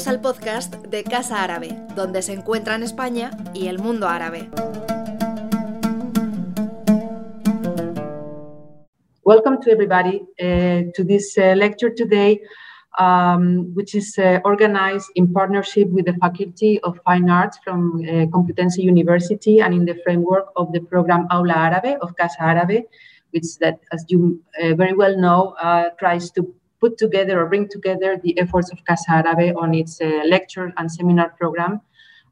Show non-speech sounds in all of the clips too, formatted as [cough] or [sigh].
Bienvenidos al podcast de Casa Árabe, donde se encuentran España y el mundo árabe. Welcome to everybody uh, to this uh, lecture today, um, which is uh, organized in partnership with the Faculty of Fine Arts from uh, Complutense University and in the framework of the program Aula Árabe of Casa Árabe, which that, as you uh, very well know, uh, tries to put together or bring together the efforts of Casa Árabe on its uh, lecture and seminar program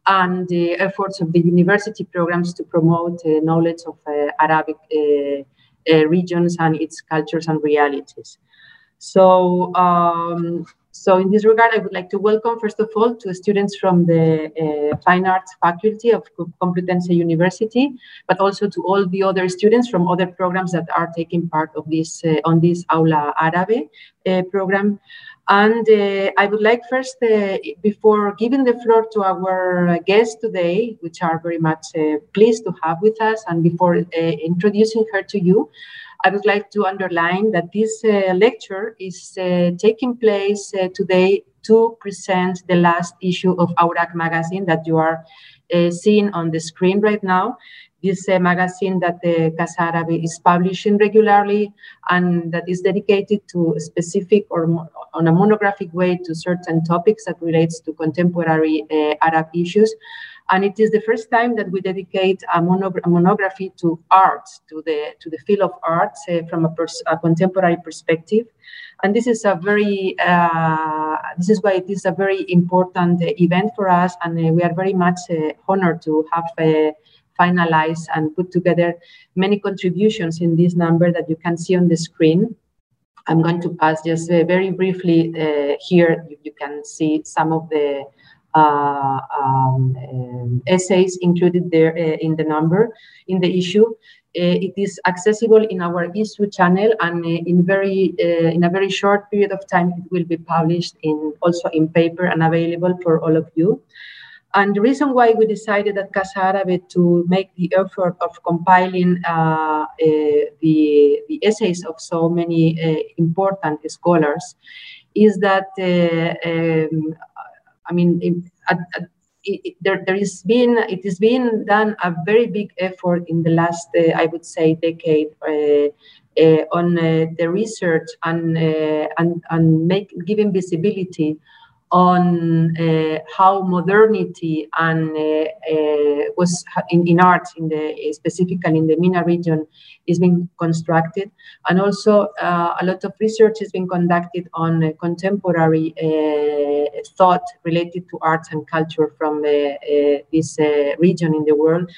and the efforts of the university programs to promote uh, knowledge of uh, Arabic uh, uh, regions and its cultures and realities. So um, so in this regard, I would like to welcome, first of all, to students from the uh, Fine Arts Faculty of Complutense University, but also to all the other students from other programs that are taking part of this uh, on this Aula Árabe uh, program. And uh, I would like first, uh, before giving the floor to our guests today, which are very much uh, pleased to have with us, and before introducing her to you, I would like to underline that this uh, lecture is uh, taking place uh, today to present the last issue of Awraq magazine that you are uh, seeing on the screen right now. This uh, magazine that the Casa Árabe is publishing regularly and that is dedicated to a specific or on a monographic way to certain topics that relates to contemporary uh, Arab issues and it is the first time that we dedicate a, a monography to art, to the to the field of art uh, from a, pers- a, contemporary perspective. And this is a very uh, this is why it is a very important uh, event for us, and uh, we are very much uh, honored to have uh, finalized and put together many contributions in this number that you can see on the screen. I'm going to pass just very briefly here. You, you can see some of the uh, um, um, essays included there uh, in the number, in the issue. Uh, it is accessible in our Issuu channel and in very in a very short period of time it will be published in also in paper and available for all of you. And the reason why we decided at Casa Árabe to make the effort of compiling uh, uh, the, the essays of so many uh, important scholars is that um, I mean, it, there, there is been it has been done a very big effort in the last, uh, I would say, decade uh, uh, on uh, the research and uh, and and make giving visibility on uh, how modernity and uh, uh, was in, in art in the specifically in the MENA region is being constructed. And also uh, a lot of research is being conducted on uh, contemporary uh, thought related to arts and culture from this region in the world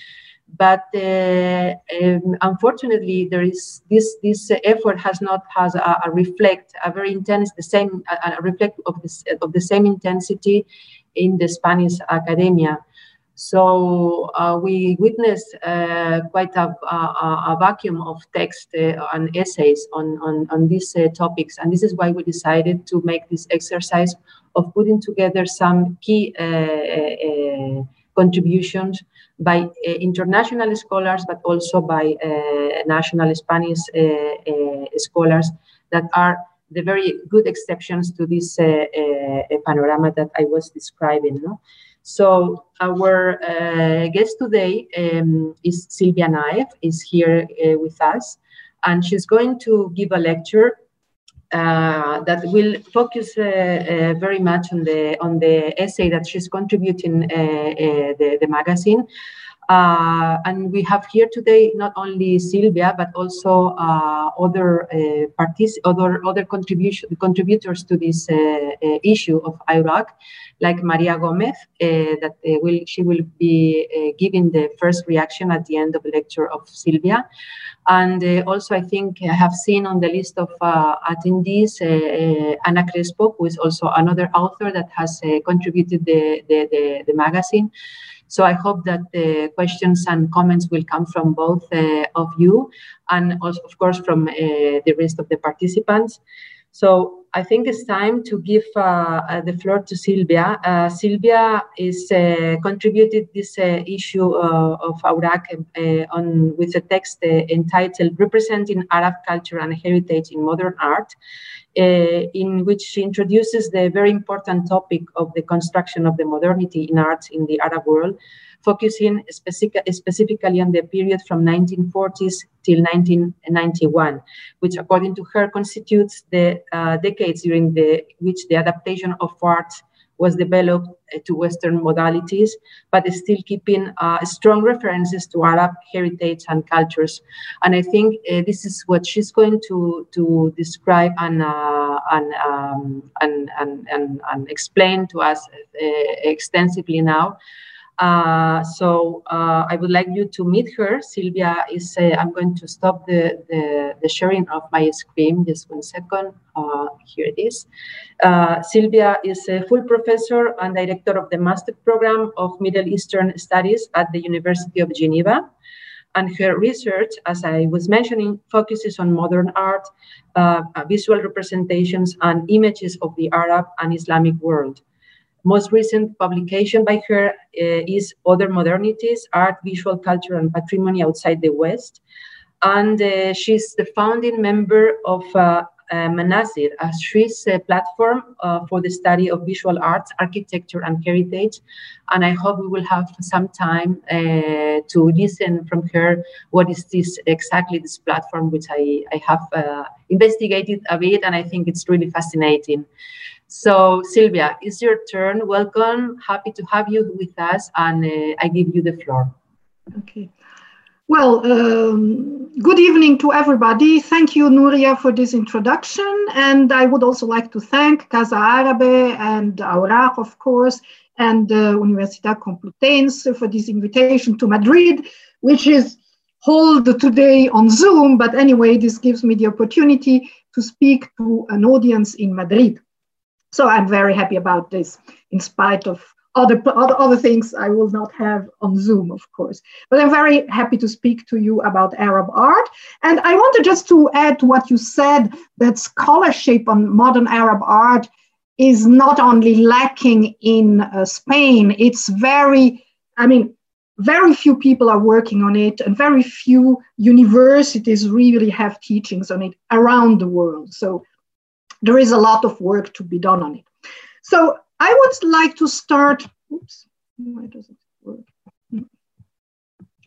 but uh, um, unfortunately there is this this effort has not has a, a reflect a very intense the same a, a, reflect of this of the same intensity in the Spanish academia. So uh, we witnessed uh, quite a, a, vacuum of text uh, and essays on, on, on these uh, topics. And this is why we decided to make this exercise of putting together some key uh, contributions by uh, international scholars, but also by uh, national Spanish uh, scholars that are the very good exceptions to this panorama that I was describing. No? So our uh, guest today um, is Silvia Naef, is here uh, with us, and she's going to give a lecture uh, that will focus uh, uh, very much on the on the essay that she's contributing the, the magazine. Uh, and we have here today not only Silvia but also uh, other uh, other other contribution contributors to this issue of Awraq, like Maria Gomez, that will she will be giving the first reaction at the end of the lecture of Silvia. And uh, also, I think I have seen on the list of uh, attendees uh, Ana Crespo, who is also another author that has contributed the, the, the, the, magazine. So I hope that the questions and comments will come from both of you and also, of course, from the rest of the participants. So I think it's time to give uh, uh, the floor to Silvia. Uh, Silvia is uh, contributed this uh, issue uh, of Awraq on with a text entitled "Representing Arab Culture and Heritage in Modern Art." Uh, in which she introduces the very important topic of the construction of the modernity in art in the Arab world, focusing specific, specifically on the period from 1940s till 1991, which according to her constitutes the uh, decades during the, which the adaptation of art was developed uh, to Western modalities, but still keeping uh, strong references to Arab heritage and cultures. And I think uh, this is what she's going to, to describe and, uh, and, um, and, and, and, and, explain to us uh, extensively now. Uh, so uh, I would like you to meet her. Silvia is, uh, I'm going to stop the, the, the, sharing of my screen, just one second. Uh, here it is. Uh, Silvia is a full professor and director of the master program of Middle Eastern Studies at the University of Geneva. And her research, as I was mentioning, focuses on modern art, uh, visual representations, and images of the Arab and Islamic world most recent publication by her uh, is Other Modernities, Art, Visual Culture, and Patrimony Outside the West. And uh, she's the founding member of uh, uh, Manazir, a Swiss uh, platform uh, for the study of visual arts, architecture, and heritage. And I hope we will have some time to listen from her what is this exactly this platform, which I, I have investigated a bit, and I think it's really fascinating. So, Silvia, it's your turn. Welcome. Happy to have you with us, and uh, I give you the floor. Okay. Well, um, good evening to everybody. Thank you, Nuria, for this introduction. And I would also like to thank Casa Arabe and Awraq, of course, and uh, Universidad Complutense for this invitation to Madrid, which is held today on Zoom. But anyway, this gives me the opportunity to speak to an audience in Madrid. So I'm very happy about this, in spite of other, other, other things I will not have on Zoom, of course. But I'm very happy to speak to you about Arab art. And I wanted just to add to what you said that scholarship on modern Arab art is not only lacking in uh, Spain, it's very, I mean, very few people are working on it, and very few universities really have teachings on it around the world. So there is a lot of work to be done on it. So I would like to start, oops, why does it work?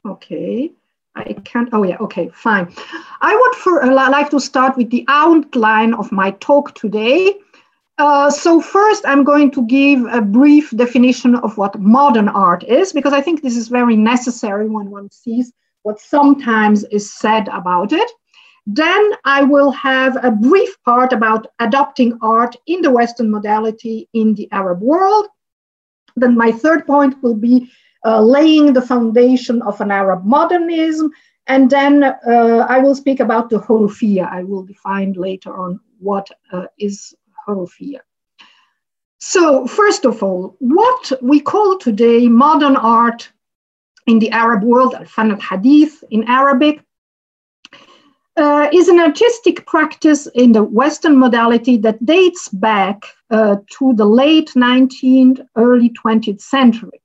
Okay, I can't, oh yeah, okay, fine. I would for, uh, like to start with the outline of my talk today. Uh, so first, I'm going to give a brief definition of what modern art is, because I think this is very necessary when one sees what sometimes is said about it. Then I will have a brief part about adopting art in the Western modality in the Arab world. Then my third point will be uh, laying the foundation of an Arab modernism. And then uh, I will speak about the Hurufiyya. I will define later on what uh, is. So first of all, what we call today modern art in the Arab world, al-fan al-hadith in Arabic, uh, is an artistic practice in the Western modality that dates back uh, to the late 19th, early 20th century.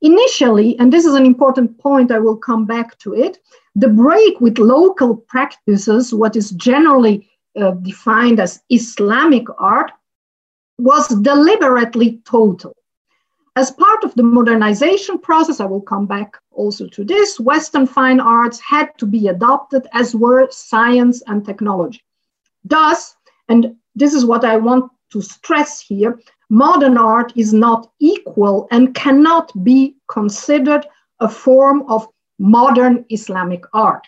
Initially, and this is an important point, I will come back to it, the break with local practices, what is generally uh, defined as Islamic art, was deliberately total. As part of the modernization process, I will come back also to this, Western fine arts had to be adopted as were science and technology. Thus, and this is what I want to stress here, modern art is not equal and cannot be considered a form of modern Islamic art.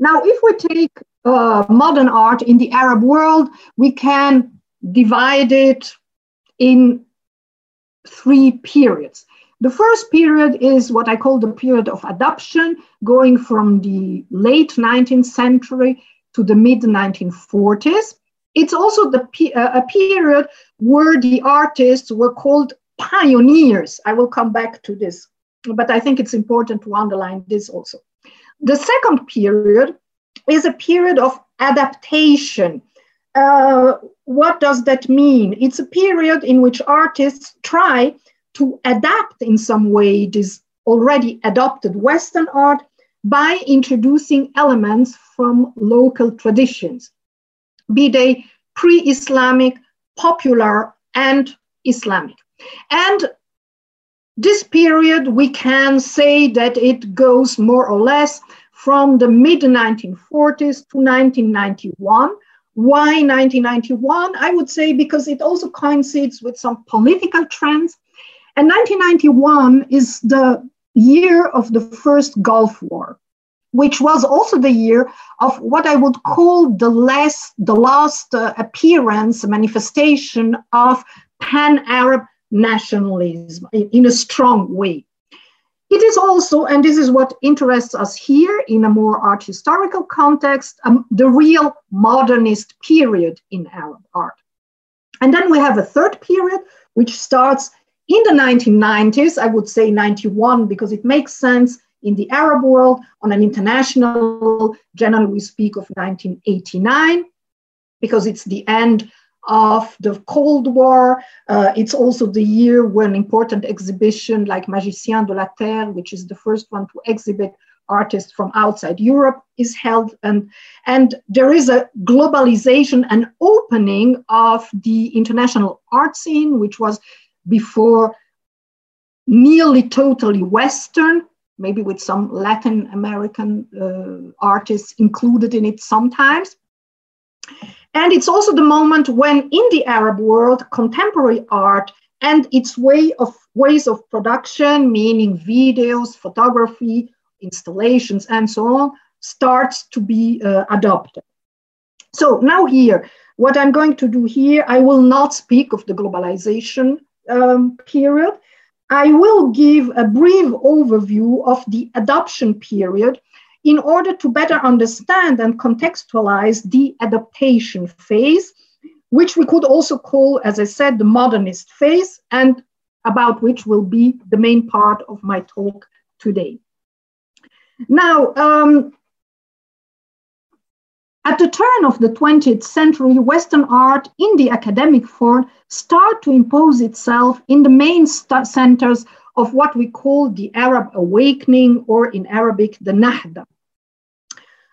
Now, if we take uh, modern art in the Arab world, we can divide it in three periods. The first period is what I call the period of adoption, going from the late 19th century to the mid 1940s. It's also the, uh, a period where the artists were called pioneers. I will come back to this, but I think it's important to underline this also. The second period is a period of adaptation uh, what does that mean? It's a period in which artists try to adapt in some way this already adopted Western art by introducing elements from local traditions. be they pre-Islamic, popular, and Islamic. And this period, we can say that it goes more or less from the mid 1940s to 1991. Why 1991? I would say because it also coincides with some political trends. And 1991 is the year of the first Gulf War, which was also the year of what I would call the last, the last uh, appearance, manifestation of pan Arab nationalism in, in a strong way. It is also, and this is what interests us here in a more art historical context, um, the real modernist period in Arab art. And then we have a third period, which starts in the 1990s, I would say 91, because it makes sense in the Arab world. On an international, generally we speak of 1989, because it's the end of the Cold War. Uh, it's also the year when important exhibition like Magiciens de la Terre, which is the first one to exhibit artists from outside Europe, is held. And, and there is a globalization and opening of the international art scene, which was before nearly totally Western, maybe with some Latin American uh, artists included in it sometimes. And it's also the moment when in the Arab world, contemporary art and its way of ways of production, meaning videos, photography, installations, and so on, starts to be uh, adopted. So now here, what I'm going to do here, I will not speak of the globalization um, period. I will give a brief overview of the adoption period in order to better understand and contextualize the adaptation phase, which we could also call, as I said, the modernist phase, and about which will be the main part of my talk today. Now, um, at the turn of the 20th century, Western art in the academic form start to impose itself in the main centers of what we call the Arab awakening, or in Arabic, the Nahda.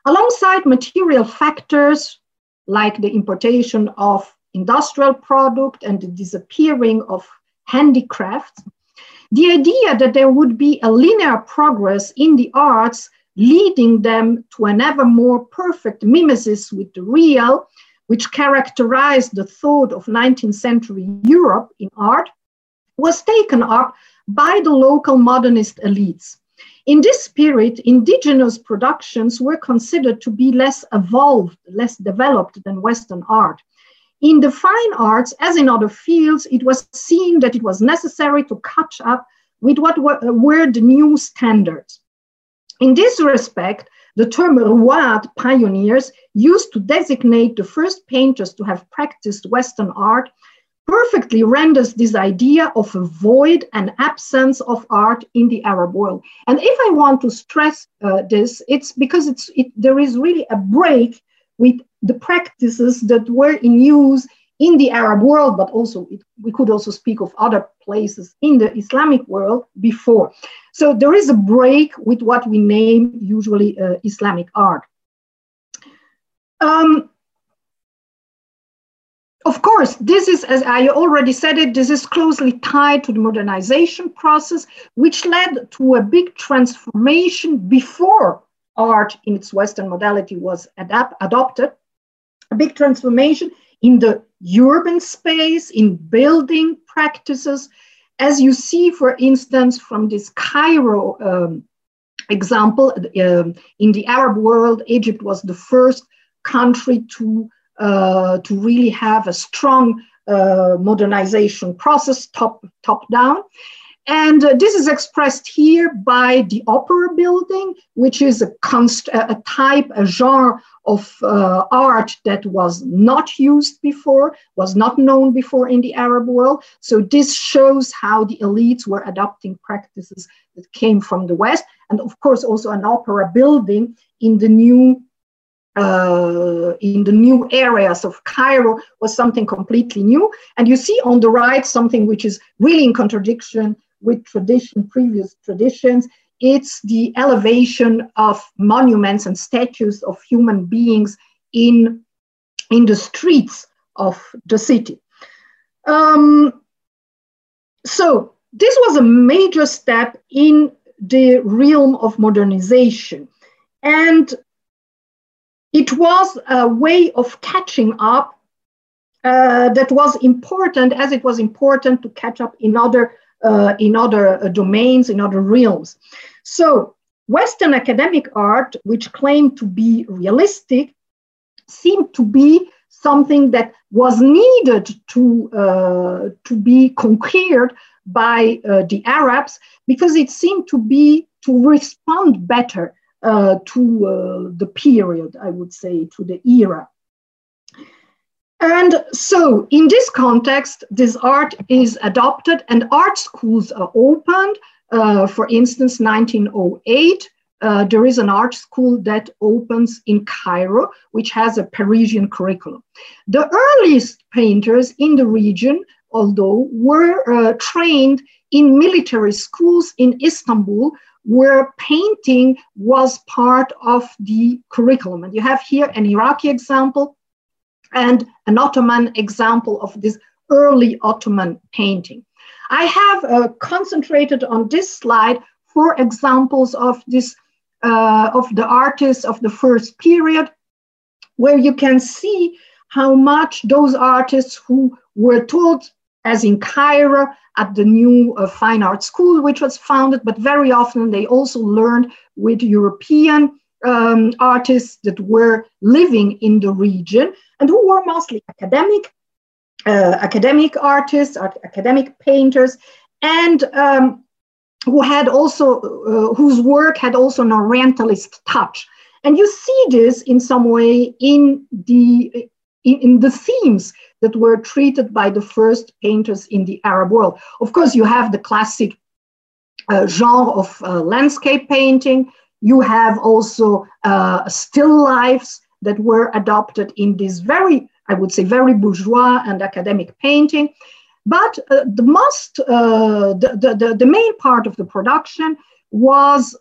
Alongside material factors like the importation of industrial product and the disappearing of handicrafts, the idea that there would be a linear progress in the arts leading them to an ever more perfect mimesis with the real, which characterized the thought of 19th century Europe in art, was taken up by the local modernist elites. In this spirit, indigenous productions were considered to be less evolved, less developed than Western art. In the fine arts, as in other fields, it was seen that it was necessary to catch up with what were, were the new standards. In this respect, the term Rouad pioneers used to designate the first painters to have practiced Western art perfectly renders this idea of a void and absence of art in the Arab world. And if I want to stress uh, this, it's because it's, it, there is really a break with the practices that were in use in the Arab world, but also it, we could also speak of other places in the Islamic world before. So there is a break with what we name usually uh, Islamic art. Um, of course, this is, as I already said it, this is closely tied to the modernization process, which led to a big transformation before art in its Western modality was adapt, adopted. A big transformation in the urban space, in building practices. As you see, for instance, from this Cairo um, example, uh, in the Arab world, Egypt was the first country to uh, to really have a strong uh, modernization process, top, top down. And uh, this is expressed here by the opera building, which is a, const- a type, a genre of uh, art that was not used before, was not known before in the Arab world. So this shows how the elites were adopting practices that came from the West. And of course, also an opera building in the new uh, in the new areas of Cairo was something completely new. And you see on the right something which is really in contradiction with tradition, previous traditions. It's the elevation of monuments and statues of human beings in in the streets of the city. Um, so this was a major step in the realm of modernization. And it was a way of catching up uh, that was important as it was important to catch up in other, uh, in other uh, domains, in other realms. So Western academic art, which claimed to be realistic, seemed to be something that was needed to, uh, to be conquered by uh, the Arabs because it seemed to be to respond better to uh, the period, I would say, to the era. And so, in this context, this art is adopted, and art schools are opened. Uh, for instance, 1908, uh, there is an art school that opens in Cairo, which has a Parisian curriculum. The earliest painters in the region although, were uh, trained in military schools in Istanbul, where painting was part of the curriculum. And you have here an Iraqi example and an Ottoman example of this early Ottoman painting. I have uh, concentrated on this slide four examples of this uh, of the artists of the first period, where you can see how much those artists who were taught as in Cairo at the new uh, fine art school, which was founded, but very often they also learned with European um, artists that were living in the region and who were mostly academic, uh, academic artists, art, academic painters, and um, who had also, uh, whose work had also an Orientalist touch. And you see this in some way in the in, in the themes that were treated by the first painters in the Arab world. Of course, you have the classic uh, genre of uh, landscape painting. You have also uh, still lifes that were adopted in this very, I would say, very bourgeois and academic painting. But uh, the most, uh, the, the, the, main part of the production was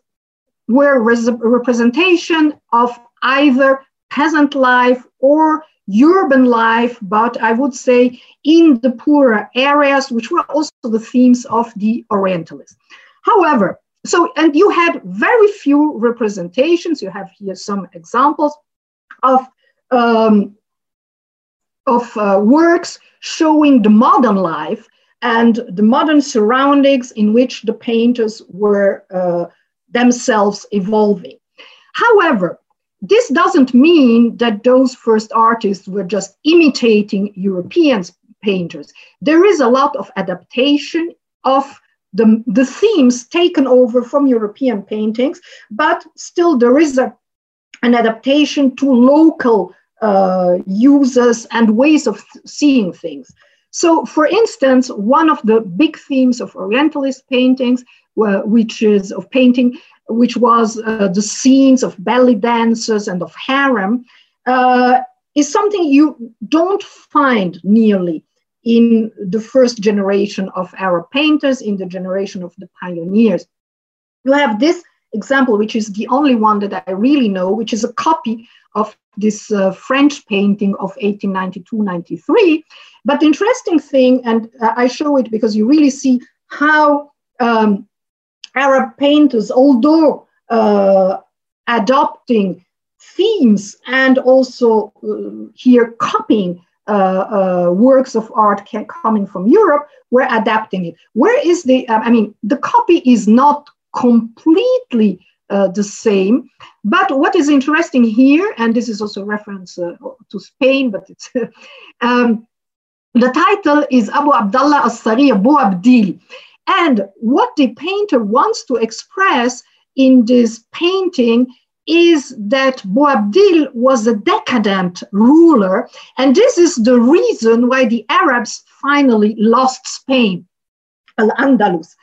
were res- representation of either peasant life or urban life, but I would say in the poorer areas, which were also the themes of the Orientalists. However, so, and you had very few representations. You have here some examples of, um, of uh, works showing the modern life and the modern surroundings in which the painters were uh, themselves evolving. However, this doesn't mean that those first artists were just imitating European painters. There is a lot of adaptation of the, the themes taken over from European paintings, but still there is a, an adaptation to local uh, and ways of th- seeing things. So, for instance, one of the big themes of Orientalist paintings, uh, which is of painting, which was uh, the scenes of belly dancers and of harem, uh, is something you don't find nearly in the first generation of Arab painters, in the generation of the pioneers. You have this example, which is the only one that I really know, which is a copy of this uh, French painting of 1892-93. But the interesting thing, and uh, I show it because you really see how um, Arab painters, although uh, adopting themes and also uh, here copying uh, uh works of art coming from Europe, were adapting it. Where is the, uh, I mean, the copy is not completely uh, the same. But what is interesting here, and this is also a reference to Spain, but it's [laughs] um, the title is Abu Abdullah al-Sari Abu Abdil. And what the painter wants to express in this painting is that Boabdil was a decadent ruler, and this is the reason why the Arabs finally lost Spain, Al Andalus.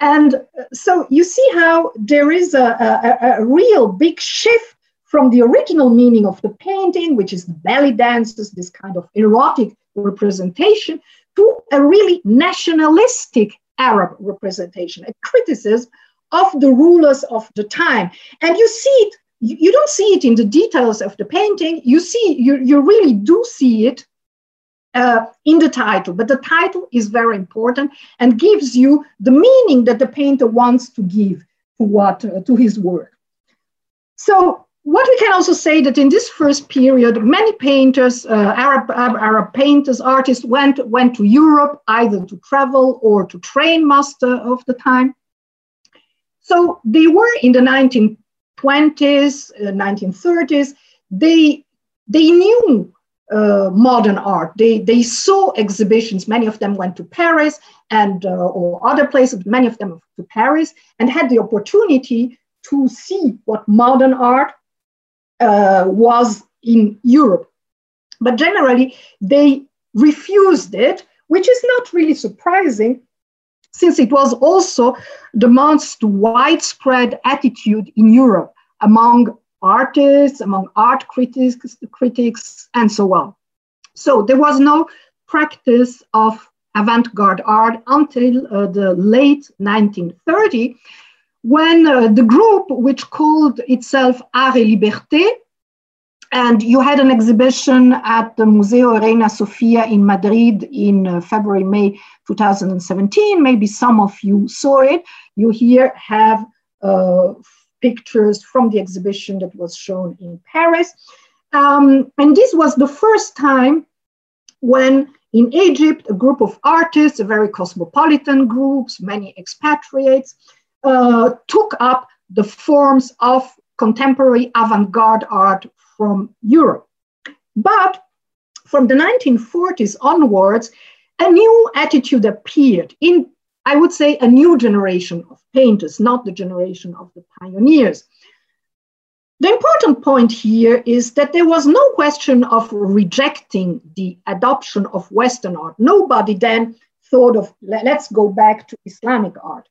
And uh, so you see how there is a, a, a, real big shift from the original meaning of the painting, which is the belly dances, this kind of erotic representation, to a really nationalistic Arab representation, a criticism of the rulers of the time. And you see it you, don't see it in the details of the painting. You see, you, you really do see it uh, in the title, but the title is very important and gives you the meaning that the painter wants to give to what uh, to his work. So what we can also say that in this first period, many painters, uh, Arab, Arab, Arab painters, artists went went to Europe either to travel or to train master of the time. So they were in the 1920s, uh, 1930s. They they knew uh, modern art. They, they saw exhibitions. Many of them went to Paris and uh, or other places. Many of them to Paris and had the opportunity to see what modern art uh, was in Europe. But generally, they refused it, which is not really surprising, since it was also the most widespread attitude in Europe among artists, among art critics, critics, and so on. So there was no practice of avant-garde art until uh, the late 1930, when uh, the group, which called itself Art et Liberté, and you had an exhibition at the Museo Reina Sofia in Madrid in uh, February, May 2017. Maybe some of you saw it. You here have uh, pictures from the exhibition that was shown in Paris. Um, and this was the first time when in Egypt, a group of artists, a very cosmopolitan groups, many expatriates, uh, took up the forms of contemporary avant-garde art from Europe. But from the 1940s onwards, a new attitude appeared in I would say, a new generation of painters, not the generation of the pioneers. The important point here is that there was no question of rejecting the adoption of Western art. Nobody then thought of, let's go back to Islamic art.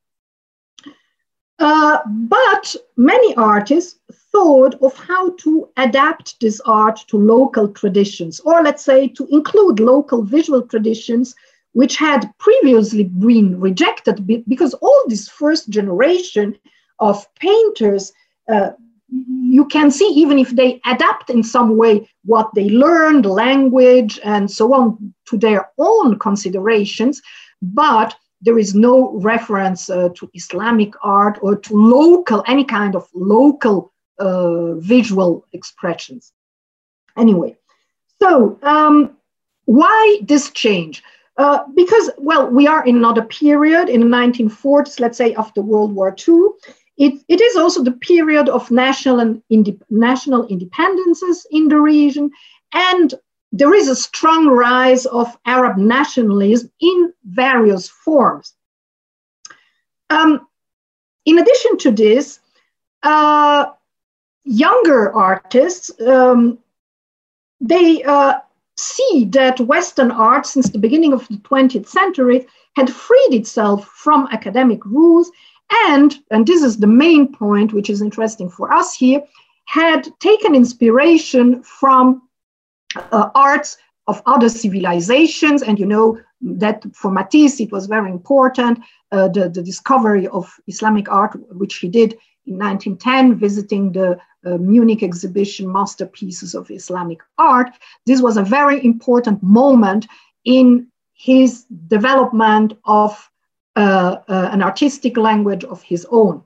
Uh, but many artists thought of how to adapt this art to local traditions, or let's say to include local visual traditions which had previously been rejected because all this first generation of painters, uh, you can see even if they adapt in some way what they learned, language, and so on to their own considerations, but there is no reference uh, to Islamic art or to local, any kind of local uh, visual expressions. Anyway, so um, why this change? Uh, because, well, we are in another period in the 1940s, let's say after World War II. It, it is also the period of national and national independences in the region, and there is a strong rise of Arab nationalism in various forms. Um, in addition to this, uh, younger artists um, they uh, see that Western art, since the beginning of the 20th century, had freed itself from academic rules and, and this is the main point which is interesting for us here, had taken inspiration from uh, arts of other civilizations. And you know that for Matisse, it was very important, uh, the, the discovery of Islamic art, which he did in 1910, visiting the uh, Munich exhibition, Masterpieces of Islamic Art. This was a very important moment in his development of uh, uh, an artistic language of his own.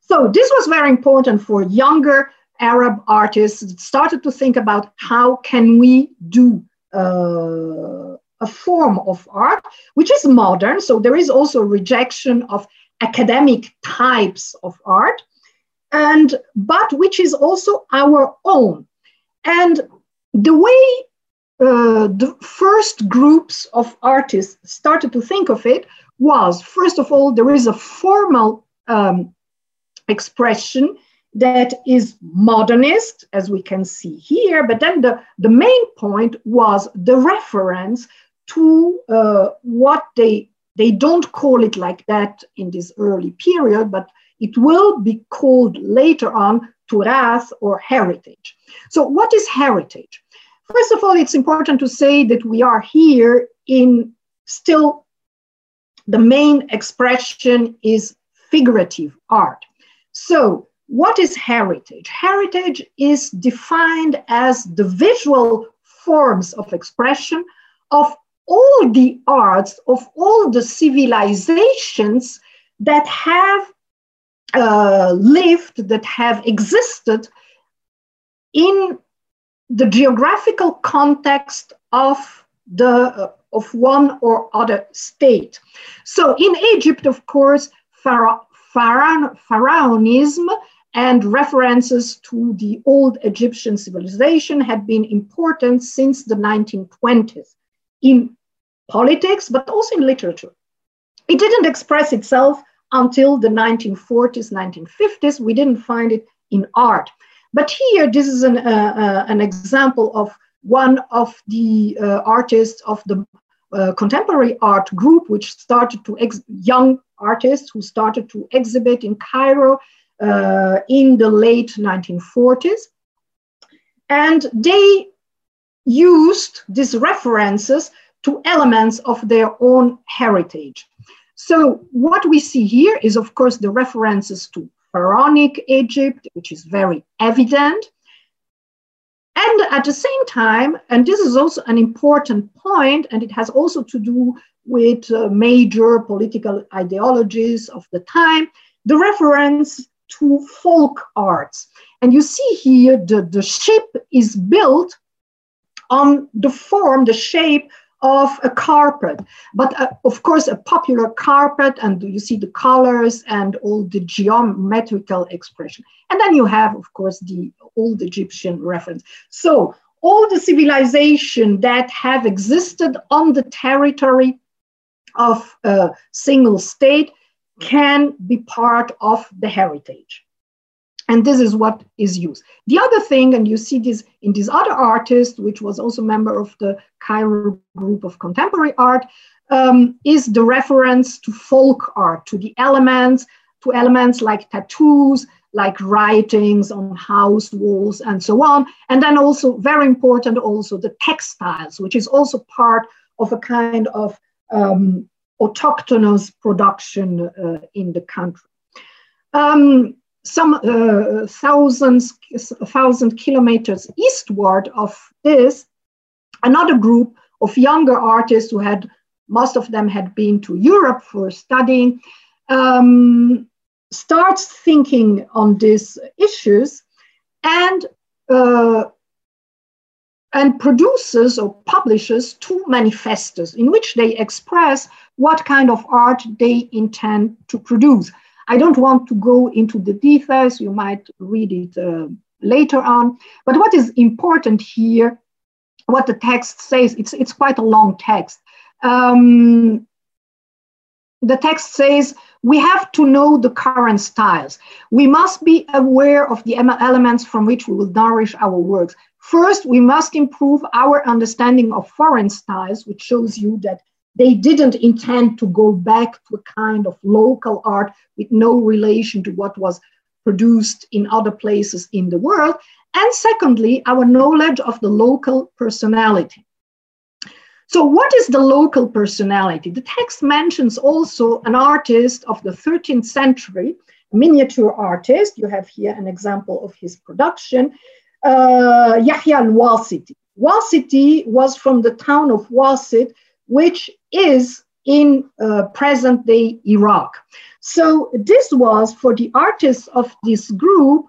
So this was very important for younger Arab artists started to think about how can we do uh, a form of art which is modern. So there is also rejection of academic types of art, and but which is also our own. And the way uh, the first groups of artists started to think of it was first of all, there is a formal um, expression that is modernist, as we can see here, but then the, the main point was the reference to uh, what they they don't call it like that in this early period, but it will be called later on Turath or heritage. So, what is heritage? First of all, it's important to say that we are here in still the main expression is figurative art. So, what is heritage? Heritage is defined as the visual forms of expression of all the arts, of all the civilizations that have uh, lived, that have existed in the geographical context of the uh, of one or other state. So in Egypt, of course, pharaoh, pharaonism and references to the old Egyptian civilization had been important since the 1920s in politics, but also in literature. It didn't express itself until the 1940s, 1950s. We didn't find it in art. But here, this is an, uh, uh, an example of one of the uh, artists of the uh, contemporary art group, which started to, young artists who started to exhibit in Cairo uh, in the late 1940s. And they used these references to elements of their own heritage. So, what we see here is, of course, the references to pharaonic Egypt, which is very evident. And at the same time, and this is also an important point, and it has also to do with uh, major political ideologies of the time, the reference to folk arts. And you see here the, the ship is built on the form, the shape of a carpet, but uh, of course, a popular carpet, and you see the colors and all the geometrical expression. And then you have, of course, the old Egyptian reference. So, all the civilization that have existed on the territory of a single state can be part of the heritage. And this is what is used. The other thing, and you see this in this other artist, which was also member of the Cairo group of contemporary art, um, is the reference to folk art, to the elements, to elements like tattoos, like writings on house walls, and so on. And then also very important, also the textiles, which is also part of a kind of um, autochthonous production uh, in the country. Um, some uh, thousands, thousand kilometers eastward of this, another group of younger artists who had, most of them had been to Europe for studying, um, starts thinking on these issues and uh, and produces or publishes two manifestos in which they express what kind of art they intend to produce. I don't want to go into the details, you might read it uh, later on. But what is important here, what the text says, it's, it's quite a long text. Um, the text says, we have to know the current styles. We must be aware of the elements from which we will nourish our works. First, we must improve our understanding of foreign styles, which shows you that they didn't intend to go back to a kind of local art with no relation to what was produced in other places in the world. And secondly, our knowledge of the local personality. So, what is the local personality? The text mentions also an artist of the 13th century, miniature artist. You have here an example of his production, uh, Yahya al Wasiti. Wasiti was from the town of Wasit, which is in uh, present day Iraq. So this was for the artists of this group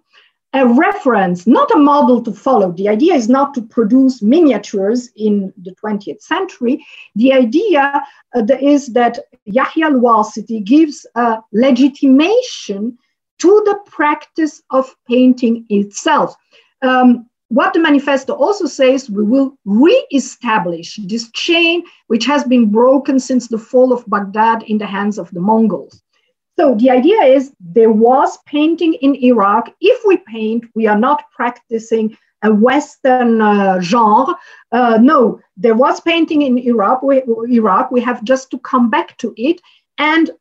a reference, not a model to follow. The idea is not to produce miniatures in the 20th century. The idea uh, is that Yahya al-Wasiti gives a legitimation to the practice of painting itself. Um, what the manifesto also says, we will re-establish this chain which has been broken since the fall of Baghdad in the hands of the Mongols. So the idea is there was painting in Iraq. If we paint, we are not practicing a Western uh, genre. Uh, no, there was painting in Iraq. We, Iraq. we have just to come back to it and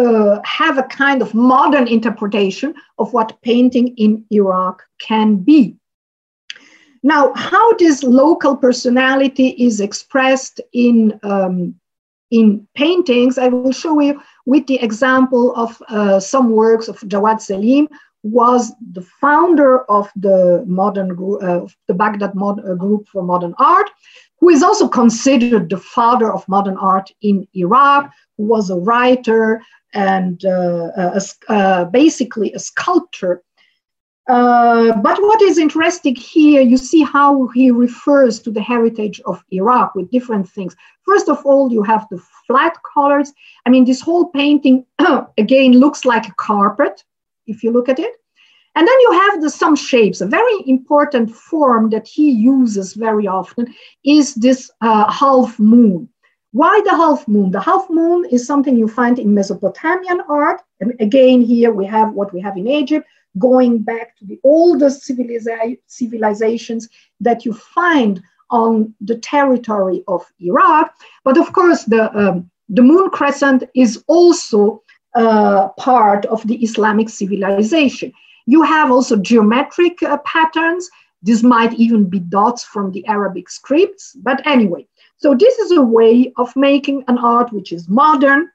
uh, have a kind of modern interpretation of what painting in Iraq can be. Now, how this local personality is expressed in, um, in paintings, I will show you with the example of uh, some works of Jawad Selim, who was the founder of the modern uh, the Baghdad mod, uh, group for modern art, who is also considered the father of modern art in Iraq, who was a writer and uh, a, uh, basically a sculptor. Uh, but what is interesting here, you see how he refers to the heritage of Iraq with different things. First of all, you have the flat colors. I mean, this whole painting, [clears throat] again, looks like a carpet if you look at it. And then you have the some shapes. A very important form that he uses very often is this uh, half moon. Why the half moon? The half moon is something you find in Mesopotamian art. And again, here we have what we have in Egypt, going back to the oldest civiliza- civilizations that you find on the territory of Iraq. But of course, the, um, the moon crescent is also uh, part of the Islamic civilization. You have also geometric uh, patterns. This might even be dots from the Arabic scripts. But anyway, so this is a way of making an art which is modern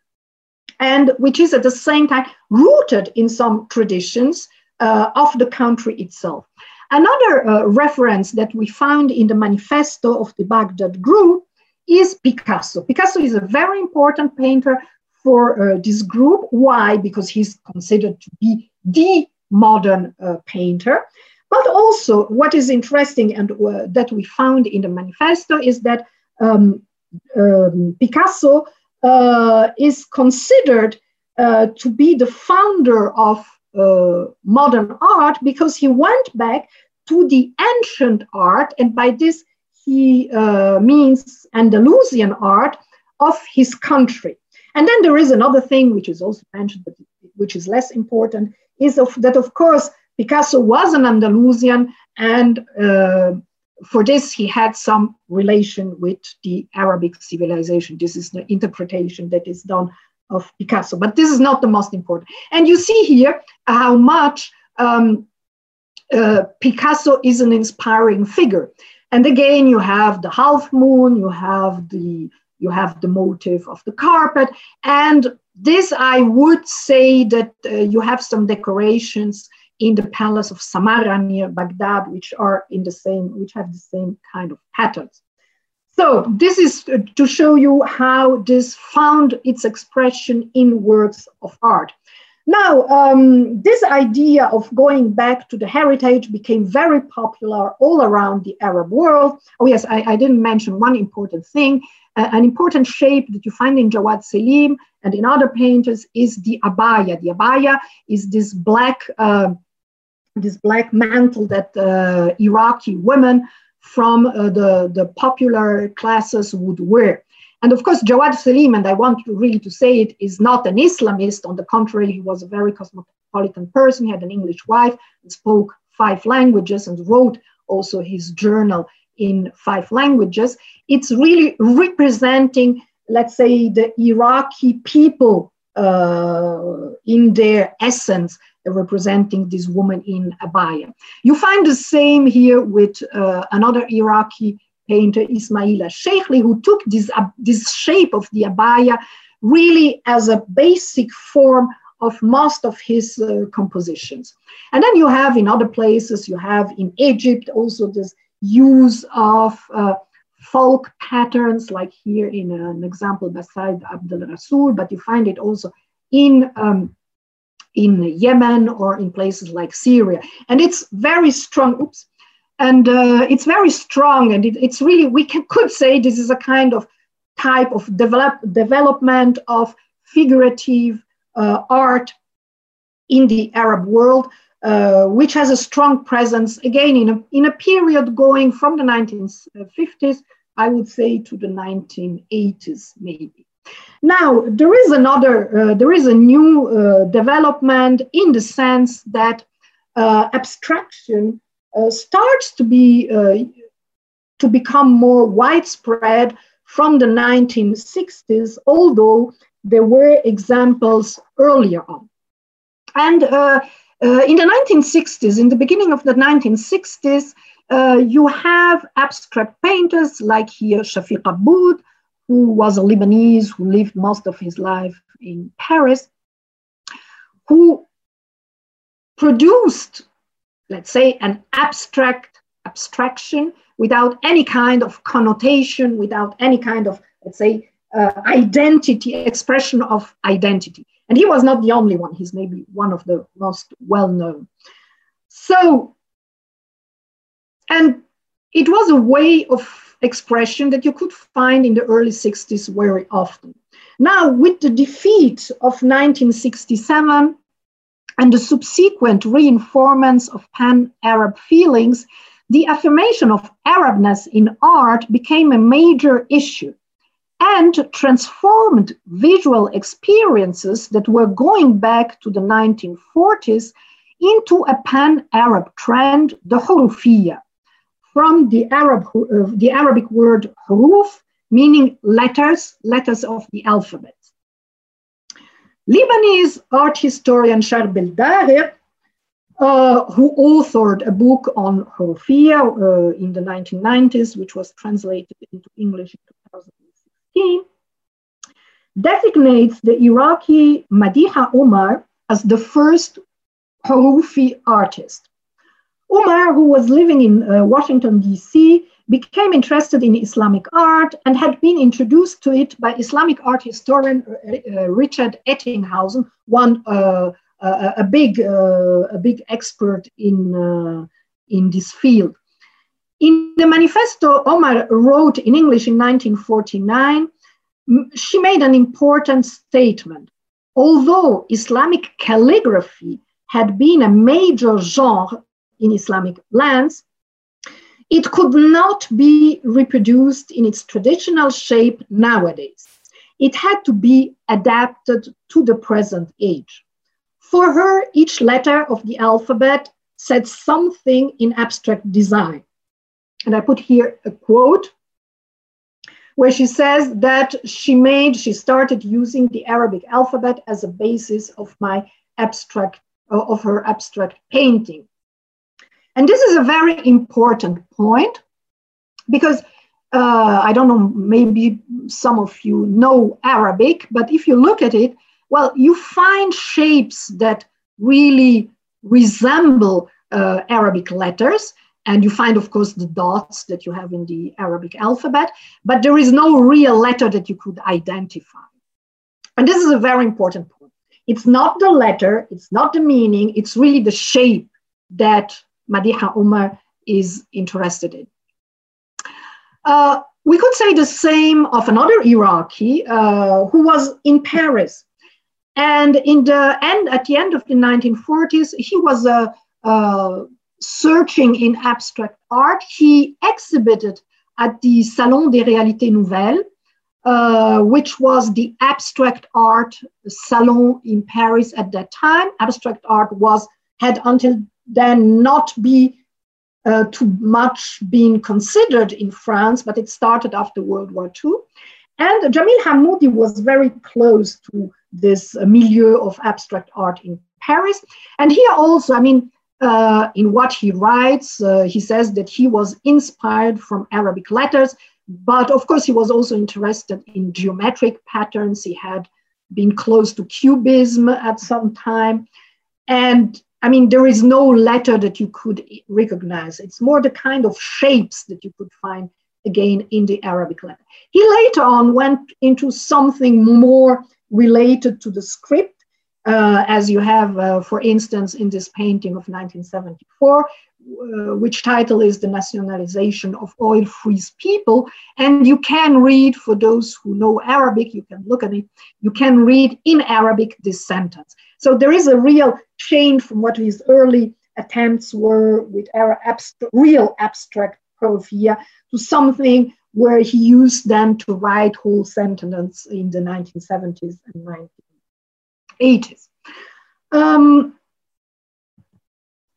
and which is at the same time rooted in some traditions uh, of the country itself. Another uh, reference that we found in the manifesto of the Baghdad group is Picasso. Picasso is a very important painter for uh, this group. Why? Because he's considered to be the modern uh, painter. But also, what is interesting and uh, that we found in the manifesto is that um, um, Picasso uh, is considered uh, to be the founder of uh, modern art because he went back to the ancient art, and by this he means Andalusian art of his country. And then there is another thing which is also mentioned, but which is less important, is of, that of course Picasso was an Andalusian, and uh, for this he had some relation with the Arabic civilization. This is the interpretation that is done of Picasso, but this is not the most important. And you see here how much um, uh, Picasso is an inspiring figure. And again, you have the half moon, you have the you have the motive of the carpet. And this, I would say that uh, you have some decorations in the palace of Samarra near Baghdad, which are in the same, which have the same kind of patterns. So this is to show you how this found its expression in works of art. Now, um, this idea of going back to the heritage became very popular all around the Arab world. Oh, yes, I, I didn't mention one important thing. Uh, an important shape that you find in Jawad Selim and in other painters is the abaya. The abaya is this black, uh, this black mantle that uh, Iraqi women from uh, the, the popular classes would wear. And of course, Jawad Selim, and I want to really to say it, is not an Islamist. On the contrary, he was a very cosmopolitan person. He had an English wife spoke five languages and wrote also his journal in five languages. It's really representing, let's say, the Iraqi people uh, in their essence, representing this woman in abaya. You find the same here with uh, another Iraqi painter Ismaila Sheikhli, who took this, uh, this shape of the abaya really as a basic form of most of his uh, compositions. And then you have in other places, you have in Egypt also this use of uh, folk patterns, like here in an example by Said Abdel Rasul, but you find it also in um, in Yemen or in places like Syria. And it's very strong. Oops, and uh, it's very strong and it, it's really we can, could say this is a kind of type of develop, development of figurative uh, art in the arab world uh, which has a strong presence again in a, in a period going from the 1950s i would say to the 1980s maybe now there is another uh, there is a new uh, development in the sense that uh, abstraction uh, starts to be uh, to become more widespread from the 1960s, although there were examples earlier on. And uh, in the 1960s, in the beginning of the 1960s, uh, you have abstract painters like here Shafiq Aboud, who was a Lebanese who lived most of his life in Paris, who produced, let's say, an abstract abstraction without any kind of connotation, without any kind of, let's say, uh, identity, expression of identity. And he was not the only one, he's maybe one of the most well known. So, and it was a way of expression that you could find in the early 60s very often. Now, with the defeat of 1967 and the subsequent reinforcements of pan Arab feelings, the affirmation of Arabness in art became a major issue and transformed visual experiences that were going back to the 1940s into a pan-Arab trend, the hurufiyya, from the, Arab, uh, the Arabic word huruf, meaning letters, letters of the alphabet. Lebanese art historian Charbel Dagher uh, who authored a book on Hurufiyya uh, in the 1990s, which was translated into English in 2016, designates the Iraqi Madiha Omar as the first Hurufi artist. Omar, who was living in uh, Washington, D.C., became interested in Islamic art and had been introduced to it by Islamic art historian uh, Richard Ettinghausen, one uh, a, a big uh, a big expert in uh, in this field. In the manifesto Omar wrote in English in 1949, she made an important statement. Although Islamic calligraphy had been a major genre in Islamic lands, it could not be reproduced in its traditional shape nowadays. It had to be adapted to the present age. For her, each letter of the alphabet said something in abstract design. And I put here a quote where she says that she made, she started using the Arabic alphabet as a basis of my abstract, of her abstract painting. And this is a very important point because uh, I don't know, maybe some of you know Arabic, but if you look at it, well, you find shapes that really resemble uh, Arabic letters. And you find, of course, the dots that you have in the Arabic alphabet, but there is no real letter that you could identify. And this is a very important point. It's not the letter, it's not the meaning, it's really the shape that Madiha Omar is interested in. Uh, we could say the same of another Iraqi uh, who was in Paris and in the end, at the end of the 1940s, he was uh, uh, searching in abstract art. He exhibited at the Salon des Réalités Nouvelles, uh, which was the abstract art salon in Paris at that time. Abstract art was had until then not be uh, too much being considered in France, but it started after World War II. And Jamil Hamoudi was very close to this milieu of abstract art in Paris. And here also, I mean, uh, in what he writes, uh, he says that he was inspired from Arabic letters, but of course, he was also interested in geometric patterns. He had been close to Cubism at some time. And I mean, there is no letter that you could recognize. It's more the kind of shapes that you could find again in the Arabic letter. He later on went into something more related to the script, uh, as you have, uh, for instance, in this painting of 1974, uh, which title is The Nationalization of Oil Free People. And you can read, for those who know Arabic, you can look at it, you can read in Arabic this sentence. So there is a real change from what his early attempts were with abstract, real abstract Hurufiyya to something where he used them to write whole sentences in the 1970s and 1980s. Um,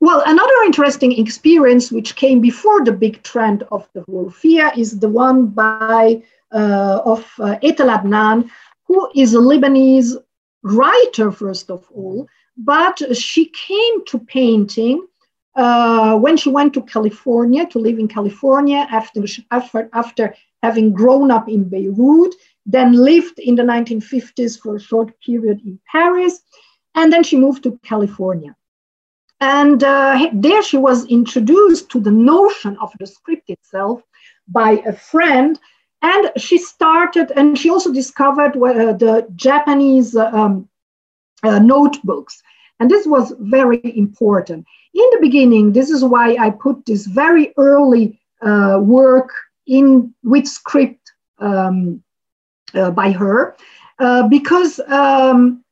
well, another interesting experience which came before the big trend of the Hurufiyya is the one by uh, of uh, Etel Adnan, who is a Lebanese writer, first of all, but she came to painting uh, when she went to California to live in California after, after, after having grown up in Beirut, then lived in the 1950s for a short period in Paris, and then she moved to California. And uh, there she was introduced to the notion of the script itself by a friend. And she started, and she also discovered uh, the Japanese um, uh, notebooks. And this was very important. In the beginning, this is why I put this very early uh, work in with script um, uh, by her, uh, because um,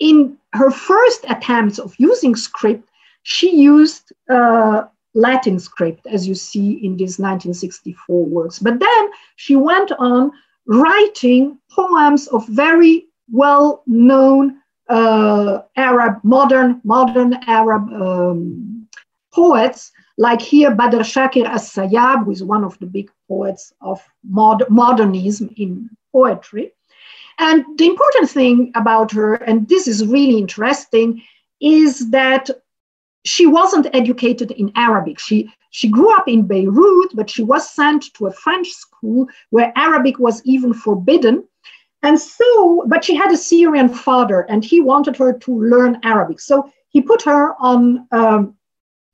in her first attempts of using script, she used uh, Latin script, as you see in these 1964 works. But then she went on writing poems of very well known uh, Arab, modern, modern Arab um, poets, like here Badr Shakir as-Sayyab, who is one of the big poets of mod- modernism in poetry. And the important thing about her, and this is really interesting, is that she wasn't educated in Arabic. She, she grew up in Beirut, but she was sent to a French school where Arabic was even forbidden. And so, but she had a Syrian father and he wanted her to learn Arabic. So he put her on um,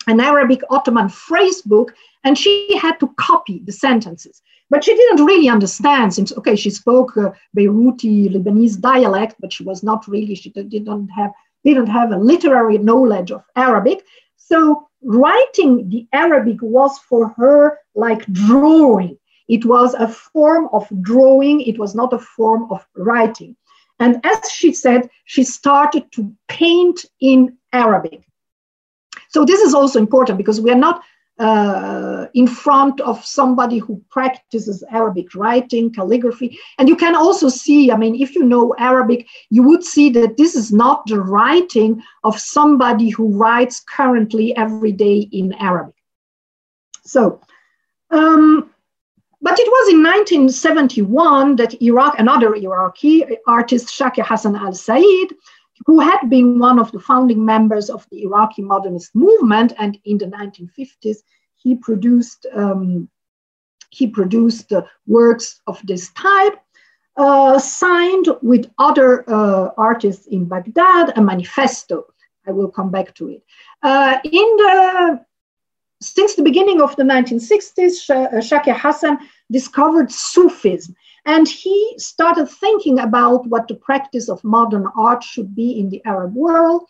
an Arabic Ottoman phrase book and she had to copy the sentences. But she didn't really understand since, okay, she spoke uh, Beiruti Lebanese dialect, but she was not really, she didn't have, didn't have a literary knowledge of Arabic. So writing the Arabic was for her like drawing. It was a form of drawing, it was not a form of writing. And as she said, she started to paint in Arabic. So this is also important because we are not uh, in front of somebody who practices Arabic writing, calligraphy. And you can also see, I mean, if you know Arabic, you would see that this is not the writing of somebody who writes currently every day in Arabic. So, um, but it was in 1971 that Iraq, another Iraqi artist, Shakir Hassan al Said, who had been one of the founding members of the Iraqi modernist movement, and in the 1950s he produced um, he produced uh, works of this type. Uh, signed with other uh, artists in Baghdad a manifesto. I will come back to it. Uh, in the since the beginning of the 1960s, Shakir Hassan discovered Sufism. And he started thinking about what the practice of modern art should be in the Arab world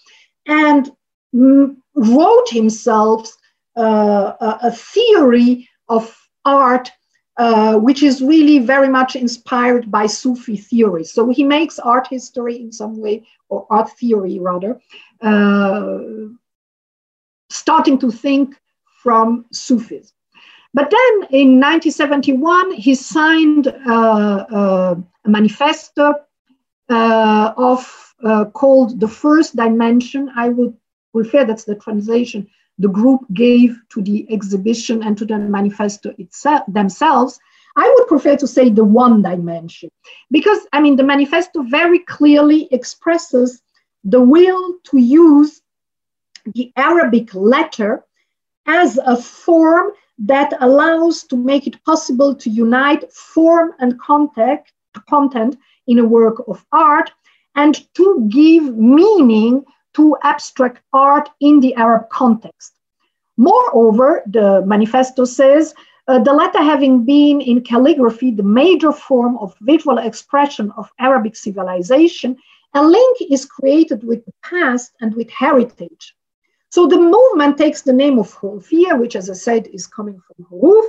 and mm, wrote himself uh, a, theory of art uh, which is really very much inspired by Sufi theory. So he makes art history in some way, or art theory rather, uh, starting to think from Sufism. But then in 1971, he signed uh, uh, a manifesto uh, of called The First Dimension. I would prefer that's the translation the group gave to the exhibition and to the manifesto itself themselves. I would prefer to say the one dimension because I mean the manifesto very clearly expresses the will to use the Arabic letter as a form that allows to make it possible to unite form and content, content in a work of art and to give meaning to abstract art in the Arab context. Moreover, the manifesto says uh, the letter having been in calligraphy the major form of visual expression of Arabic civilization, a link is created with the past and with heritage. So the movement takes the name of Hurufiyya, which, as I said, is coming from Huruf,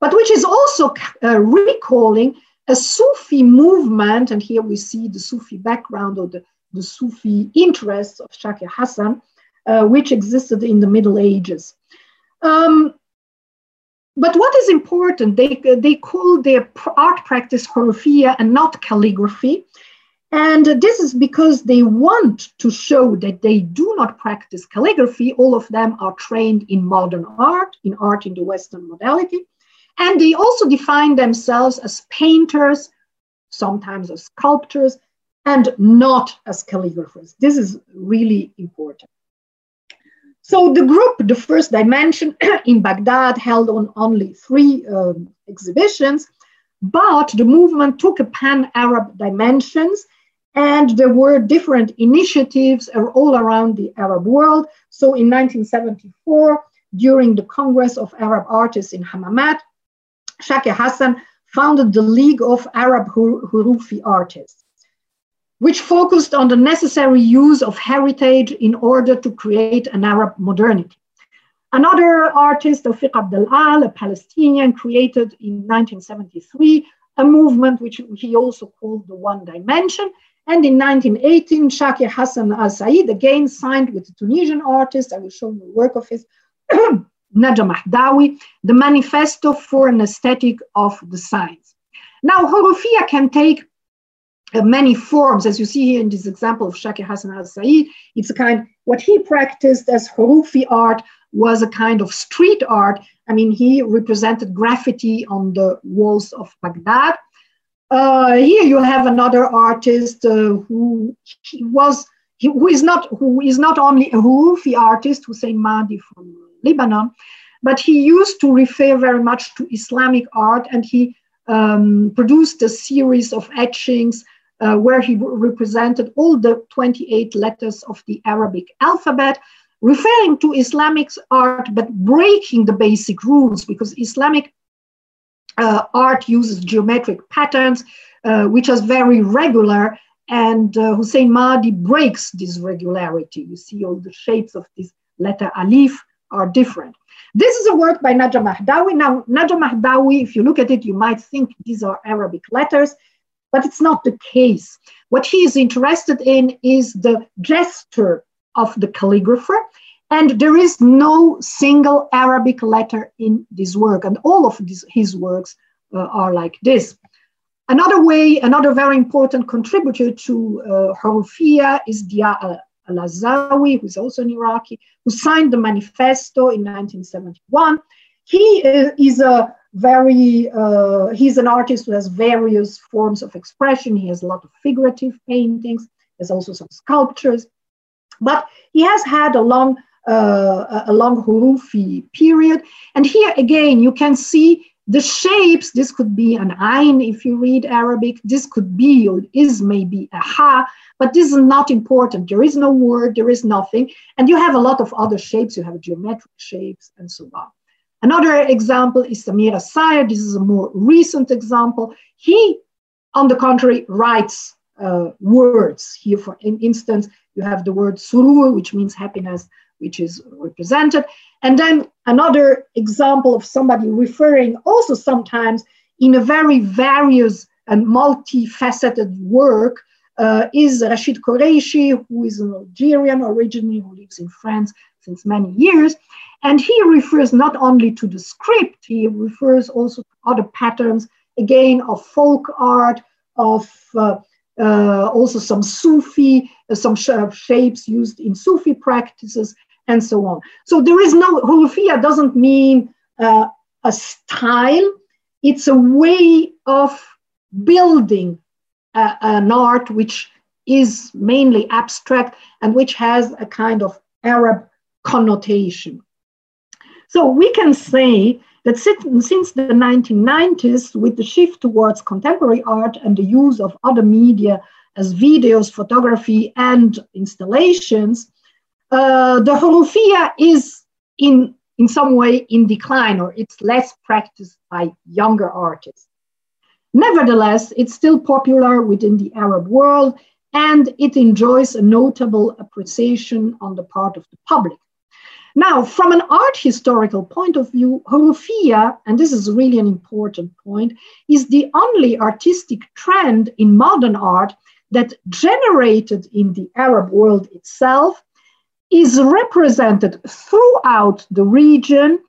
but which is also uh, recalling a Sufi movement. And here we see the Sufi background or the, the Sufi interests of Shakir Hassan, uh, which existed in the Middle Ages. Um, but what is important, they, they call their art practice Hurufiyya and not calligraphy. And this is because they want to show that they do not practice calligraphy. All of them are trained in modern art, in art in the Western modality. And they also define themselves as painters, sometimes as sculptors, and not as calligraphers. This is really important. So the group, the first dimension [clears throat] in Baghdad, held on only three um, exhibitions, but the movement took a pan-Arab dimensions And there were different initiatives all around the Arab world. So in 1974, during the Congress of Arab Artists in Hammamet, Shakir Hassan founded the League of Arab Hurufi Artists, which focused on the necessary use of heritage in order to create an Arab modernity. Another artist, Tawfiq Abdel Al, a Palestinian, created in 1973 a movement which he also called the One Dimension. And in 1918, Shakir Hassan Al Said again signed with a Tunisian artist, I will show you the work of his, [clears throat] Naja Mahdawi, the Manifesto for an Aesthetic of the Signs. Now, Hurufiyya can take uh, many forms, as you see here in this example of Shakir Hassan Al Said. It's a kind, what he practiced as Hurufi art was a kind of street art. I mean, he represented graffiti on the walls of Baghdad. Uh, here you have another artist uh, who was who is not who is not only a Hurufi artist, Hussein Madi from Lebanon, but he used to refer very much to Islamic art, and he um, produced a series of etchings uh, where he represented all the 28 letters of the Arabic alphabet referring to Islamic art, but breaking the basic rules because Islamic uh, art uses geometric patterns, uh, which are very regular. And uh, Hussein Madi breaks this regularity. You see, all the shapes of this letter alif are different. This is a work by Naja Mahdawi. Now, Naja Mahdawi, if you look at it, you might think these are Arabic letters, but it's not the case. What he is interested in is the gesture of the calligrapher. And there is no single Arabic letter in this work. And all of this, his works uh, are like this. Another way, another very important contributor to uh, is Dia al-Azawi, who is also an Iraqi, who signed the manifesto in 1971. He is a very, uh, he's an artist who has various forms of expression. He has a lot of figurative paintings. There's also some sculptures. But he has had a long, uh, a long Hurufi period. And here again, you can see the shapes. This could be an ain if you read Arabic. This could be or is maybe a ha, but this is not important. There is no word, there is nothing. And you have a lot of other shapes. You have geometric shapes and so on. Another example is Samir Sayegh. This is a more recent example. He, on the contrary, writes uh, words. Here, for instance, you have the word surur, which means happiness, which is represented. And then another example of somebody referring also sometimes in a very various and multifaceted work uh, is Rashid Qureshi, who is an Algerian originally, who lives in France since many years. And he refers not only to the script, he refers also to other patterns, again, of folk art, of uh, uh, also some Sufi, uh, some sh- shapes used in Sufi practices, and so on. So there is no, Hurufiyya doesn't mean uh, a style, it's a way of building uh, an art which is mainly abstract and which has a kind of Arab connotation. So we can say that since the 1990s, with the shift towards contemporary art and the use of other media as videos, photography, and installations, uh, the Hurufiyya is in, in some way in decline or it's less practiced by younger artists. Nevertheless, it's still popular within the Arab world and it enjoys a notable appreciation on the part of the public. Now, from an art historical point of view, Hurufiyya, and this is really an important point, is the only artistic trend in modern art that generated in the Arab world itself, is represented throughout the region,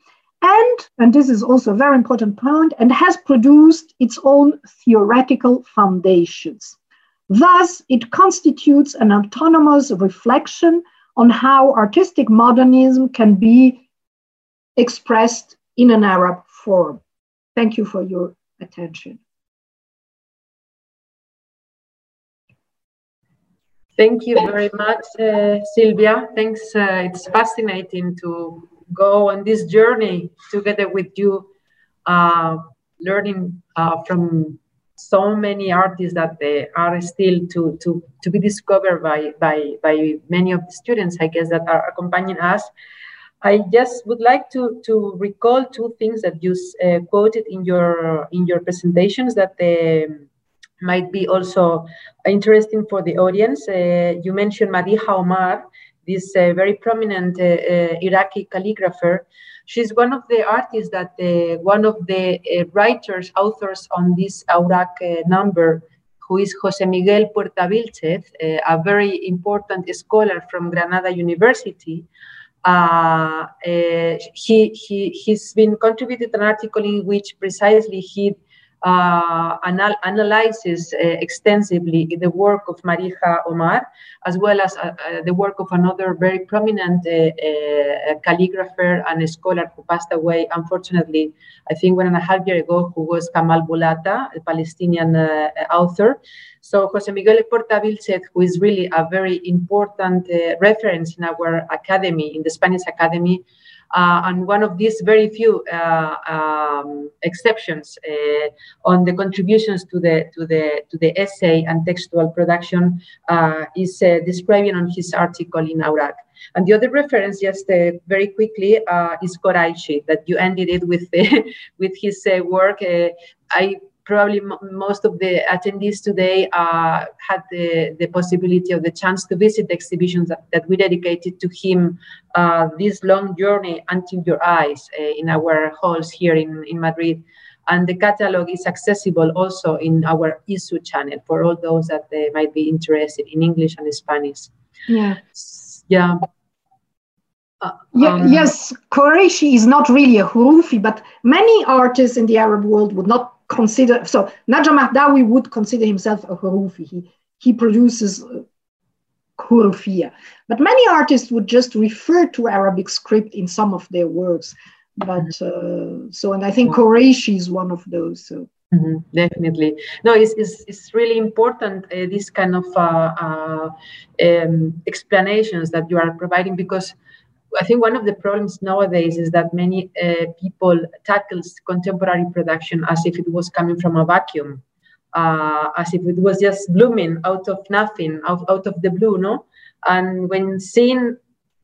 and, and this is also a very important point, and has produced its own theoretical foundations. Thus, it constitutes an autonomous reflection on how artistic modernism can be expressed in an Arab form. Thank you for your attention. Thank you very much, uh, Silvia. Thanks. Uh, it's fascinating to go on this journey together with you, uh, learning uh, from so many artists that they are still to, to, to be discovered by, by, by many of the students, I guess, that are accompanying us. I just would like to, to recall two things that you uh, quoted in your in your presentations that uh, might be also interesting for the audience. Uh, you mentioned Madiha Omar, this uh, very prominent uh, uh, Iraqi calligrapher She's one of the artists that uh, one of the uh, writers, authors on this Awraq number, who is Jose Miguel Puerta Vilchez, uh, a very important scholar from Granada University. He, he, he's been contributed an article in which precisely he uh, anal analyzes uh, extensively the work of Madiha Omar, as well as uh, uh the work of another very prominent uh, uh, calligrapher and scholar who passed away, unfortunately, I think one and a half year ago, who was Kamal Boullata, a Palestinian author. So Jose Miguel Puerta Vilchez, who is really a very important reference in our academy, in the Spanish Academy, uh, and one of these very few uh, um, exceptions uh, on the contributions to the to the to the essay and textual production is describing on his article in Awraq. And the other reference, just uh, very quickly, uh, is Koraishi, that you ended it with [laughs] with his uh, work. I probably most of the attendees today uh, had the, the possibility of the chance to visit the exhibitions that, that we dedicated to him uh, this long journey until your eyes uh, in our halls here in, in Madrid. And the catalog is accessible also in our Issuu channel for all those that uh, might be interested in English and Spanish. Yeah. Yeah. Uh, yeah, um, yes, Qureshi is not really a Hurufi, but many artists in the Arab world would not consider so Najam Mahdawi would consider himself a Hurufi. He, he produces uh, Hurufiyya. But many artists would just refer to Arabic script in some of their works. But uh, so, and I think Qureshi is one of those. So. Mm-hmm, definitely. No, it's, it's, it's really important, uh, this kind of uh, uh, um, explanations that you are providing because I think one of the problems nowadays is that many uh, people tackles contemporary production as if it was coming from a vacuum, uh, as if it was just blooming out of nothing, out, out of the blue, no? And when seeing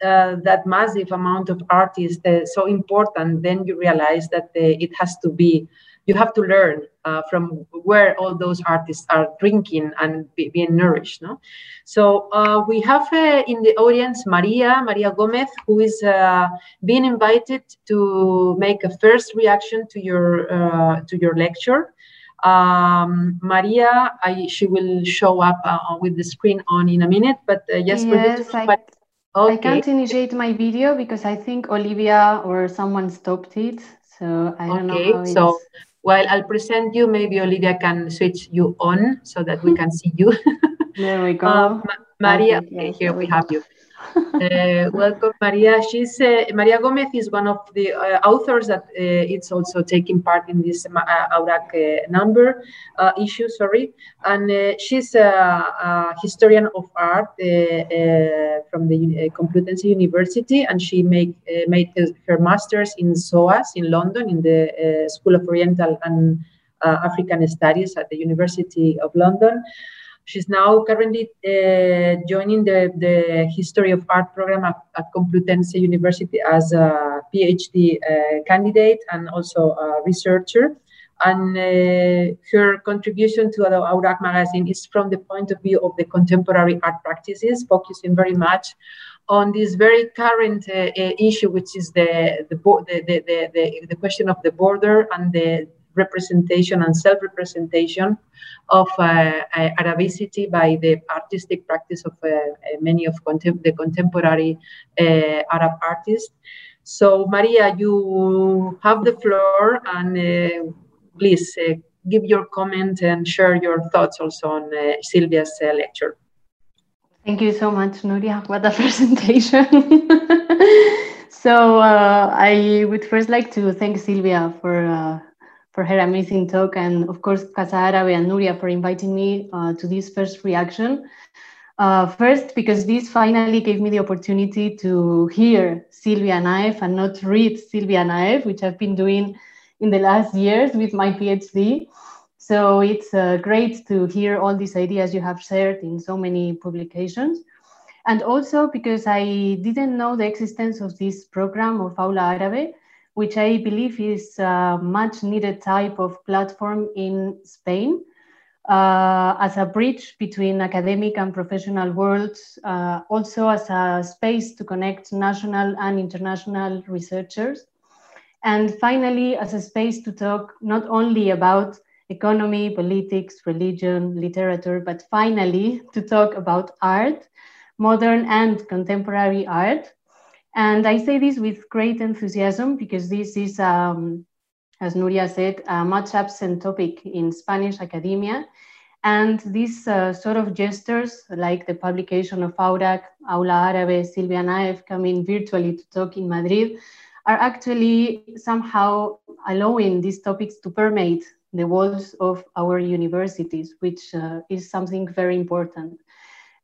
uh, that massive amount of artists uh, so important, then you realize that uh, it has to be you have to learn uh, from where all those artists are drinking and be, being nourished. No? So uh, we have uh, in the audience Maria, Maria Gomez, who is uh, being invited to make a first reaction to your uh, to your lecture. Um, Maria, I, she will show up uh, with the screen on in a minute, but yes, yes for you to I, okay. I can't initiate my video because I think Olivia or someone stopped it. So I don't okay, know. so while I'll present you, maybe Olivia can switch you on so that we [laughs] can see you. [laughs] there we go. Um, Maria, okay, here we have you uh, welcome, Maria. She's uh, Maria Gomez is one of the uh, authors that uh, it's also taking part in this uh, Awraq uh, number issue. Sorry, and she's a, a, historian of art from the Complutense University, and she make, made her master's in SOAS in London in the School of Oriental and African Studies at the University of London. She's now currently uh, joining the, the History of Art program at, at Complutense University as a PhD uh, candidate and also a researcher. And uh, her contribution to the Awraq magazine is from the point of view of the contemporary art practices, focusing very much on this very current uh, issue, which is the the, the, the, the, the question of the border and the representation and self-representation of uh, uh, Arabicity by the artistic practice of uh, many of contem the contemporary Arab artists. So, Maria, you have the floor, and please give your comment and share your thoughts also on Silvia's lecture. Thank you so much, Nuria. What [laughs] a presentation. [laughs] so uh, I would first like to thank Silvia for uh, for her amazing talk, and of course, Casa Arabe and Nuria for inviting me uh, to this first reaction. Uh, first, because this finally gave me the opportunity to hear Silvia Naef and not read Silvia Naef, which I've been doing in the last years with my PhD. So it's uh, great to hear all these ideas you have shared in so many publications. And also because I didn't know the existence of this program of Aula Árabe, which I believe is a much needed type of platform in Spain uh, as a bridge between academic and professional worlds, uh, also as a space to connect national and international researchers. And finally, as a space to talk not only about economy, politics, religion, literature, but finally [laughs] to talk about art, modern and contemporary art. And I say this with great enthusiasm because this is, um, as Nuria said, a much absent topic in Spanish academia. And these uh, sort of gestures, like the publication of Awraq, Aula Árabe, Silvia Naef coming virtually to talk in Madrid, are actually somehow allowing these topics to permeate the walls of our universities, which uh, is something very important.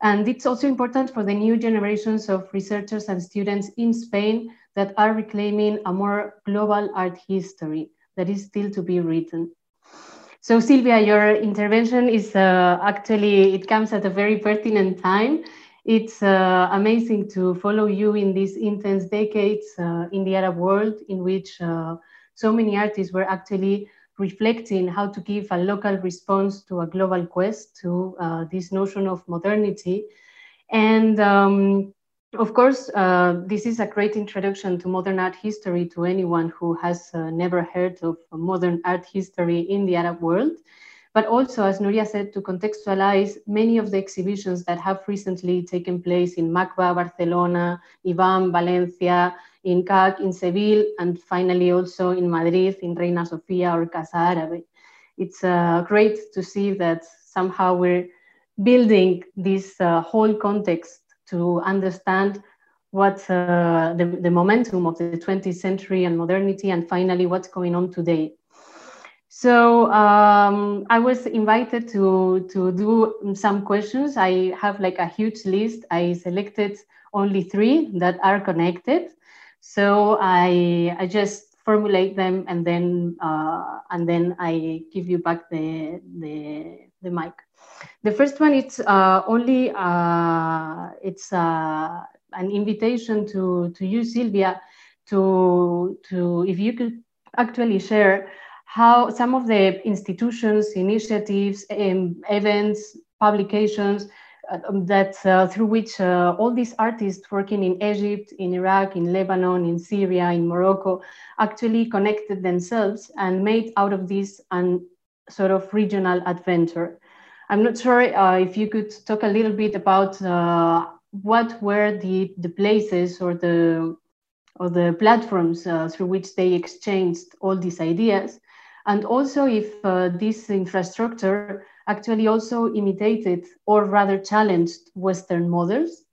And it's also important for the new generations of researchers and students in Spain that are reclaiming a more global art history that is still to be written. So Silvia, your intervention is uh, actually, it comes at a very pertinent time. It's uh, amazing to follow you in these intense decades uh, in the Arab world in which uh, so many artists were actually reflecting how to give a local response to a global quest to uh, this notion of modernity. And um, of course, uh, this is a great introduction to modern art history to anyone who has uh, never heard of modern art history in the Arab world. But also, as Nuria said, to contextualize many of the exhibitions that have recently taken place in MACBA, Barcelona, IVAM, Valencia, in CAC, in Seville, and finally also in Madrid, in Reina Sofia or Casa Árabe. It's uh, great to see that somehow we're building this uh, whole context to understand what uh, the, the momentum of the 20th century and modernity, and finally what's going on today. So um, I was invited to, to do some questions. I have like a huge list. I selected only three that are connected. So I, I just formulate them and then uh, and then I give you back the, the, the mic. The first one it's uh, only uh, it's uh, an invitation to to you Silvia to to if you could actually share how some of the institutions, initiatives, um, events, publications that uh, through which uh, all these artists working in Egypt, in Iraq, in Lebanon, in Syria, in Morocco, actually connected themselves and made out of this an sort of regional adventure. I'm not sure uh, if you could talk a little bit about uh, what were the, the places or the or the platforms uh, through which they exchanged all these ideas, and also if this infrastructure actually also imitated or rather challenged Western models.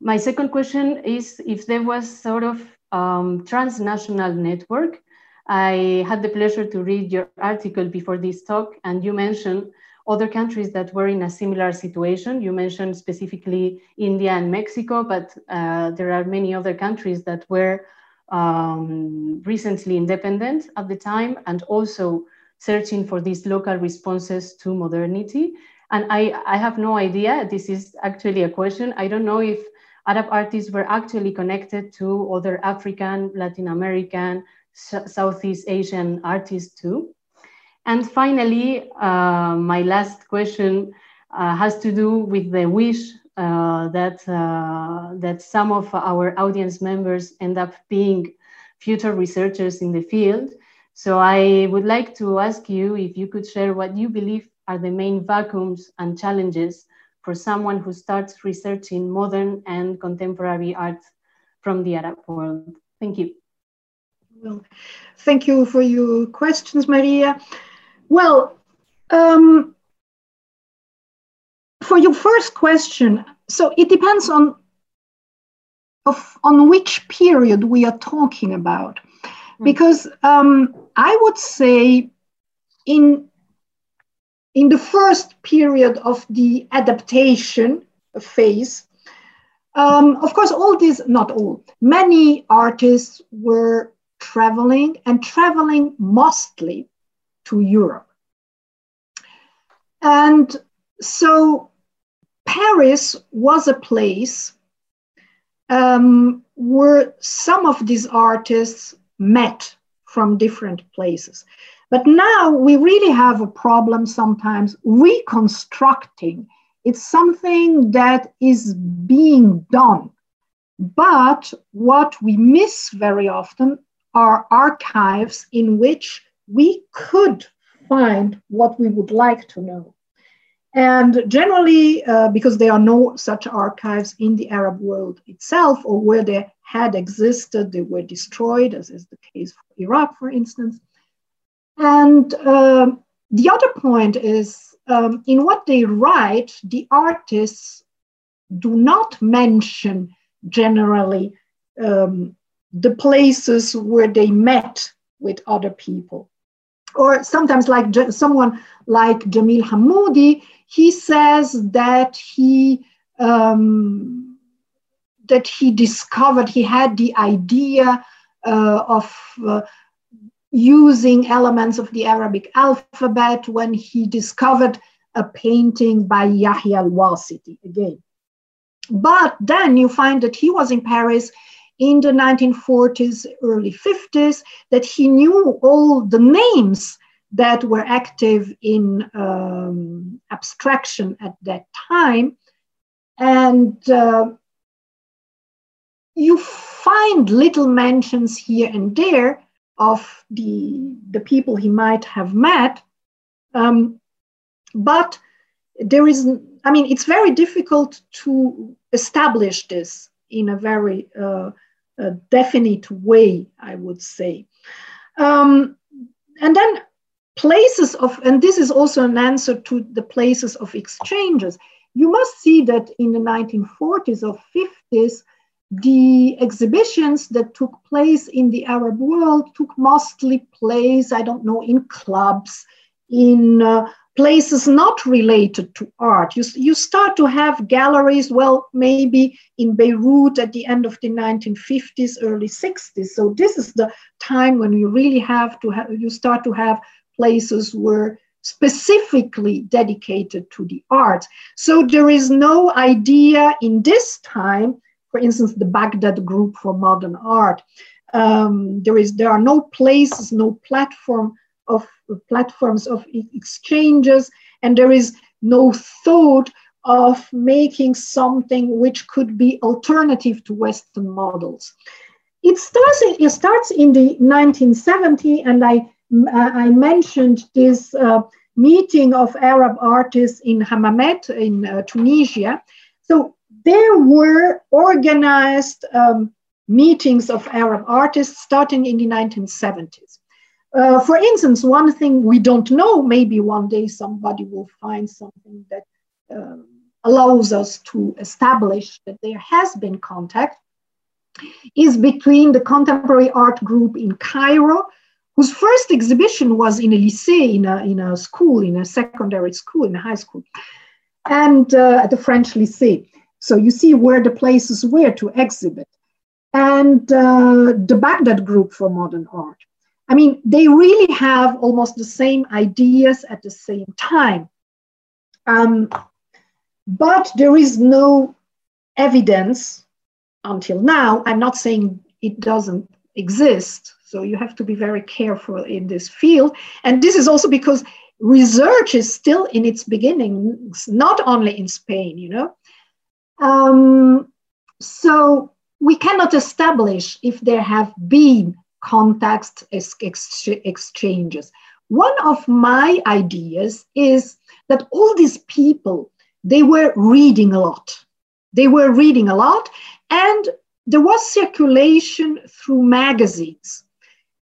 My second question is if there was sort of um, transnational network. I had the pleasure to read your article before this talk, and you mentioned other countries that were in a similar situation. You mentioned specifically India and Mexico, but uh, there are many other countries that were um, recently independent at the time and also searching for these local responses to modernity. And I, I have no idea, this is actually a question. I don't know if Arab artists were actually connected to other African, Latin American, Southeast Asian artists too. And finally, uh, my last question uh, has to do with the wish uh, that, uh, that some of our audience members end up being future researchers in the field. So I would like to ask you if you could share what you believe are the main vacuums and challenges for someone who starts researching modern and contemporary art from the Arab world. Thank you. Well, thank you for your questions, Maria. Well, um, for your first question, so it depends on of, on which period we are talking about. Hmm. Because um, I would say in, in the first period of the adaptation phase, um, of course, all these, not all, many artists were traveling and traveling mostly to Europe. And so Paris was a place um, where some of these artists met from different places. But now we really have a problem sometimes reconstructing. It's something that is being done. But what we miss very often are archives in which we could find what we would like to know. And generally, uh, because there are no such archives in the Arab world itself, or where they had existed, they were destroyed, as is the case for Iraq, for instance. And uh, the other point is um, in what they write, the artists do not mention generally um, the places where they met with other people. Or sometimes, like someone like Jamil Hamoudi, he says that he um, that he discovered he had the idea uh, of uh, using elements of the Arabic alphabet when he discovered a painting by Yahya al-Wasiti again. But then you find that he was in Paris in the 1940s, early 50s, that he knew all the names that were active in um, abstraction at that time. And uh, you find little mentions here and there of the, the people he might have met. Um, but there is, I mean, it's very difficult to establish this in a very uh, uh, definite way, I would say. Um, and then places of, and this is also an answer to the places of exchanges. You must see that in the 1940s or 50s, the exhibitions that took place in the Arab world took mostly place, I don't know, in clubs, in uh, places not related to art. You, you start to have galleries, well, maybe in Beirut at the end of the 1950s, early 60s. So this is the time when you really have to have, you start to have places where specifically dedicated to the art. So there is no idea in this time, for instance, the Baghdad Group for Modern Art. Um, there is there are no places, no platform of platforms of exchanges, and there is no thought of making something which could be alternative to Western models. It starts, it starts in the 1970, and I, I mentioned this uh, meeting of Arab artists in Hammamet in uh, Tunisia. So there were organized um, meetings of Arab artists starting in the 1970s. Uh, for instance, one thing we don't know, maybe one day somebody will find something that uh, allows us to establish that there has been contact, is between the contemporary art group in Cairo, whose first exhibition was in a lycée, in a, in a school, in a secondary school, in a high school, and uh, at the French lycée. So you see where the places were to exhibit. And uh, the Baghdad group for modern art. I mean, they really have almost the same ideas at the same time. Um, but there is no evidence until now. I'm not saying it doesn't exist. So you have to be very careful in this field. And this is also because research is still in its beginnings, not only in Spain, you know. Um, so we cannot establish if there have been context ex exchanges. One of my ideas is that all these people, they were reading a lot. They were reading a lot, and there was circulation through magazines.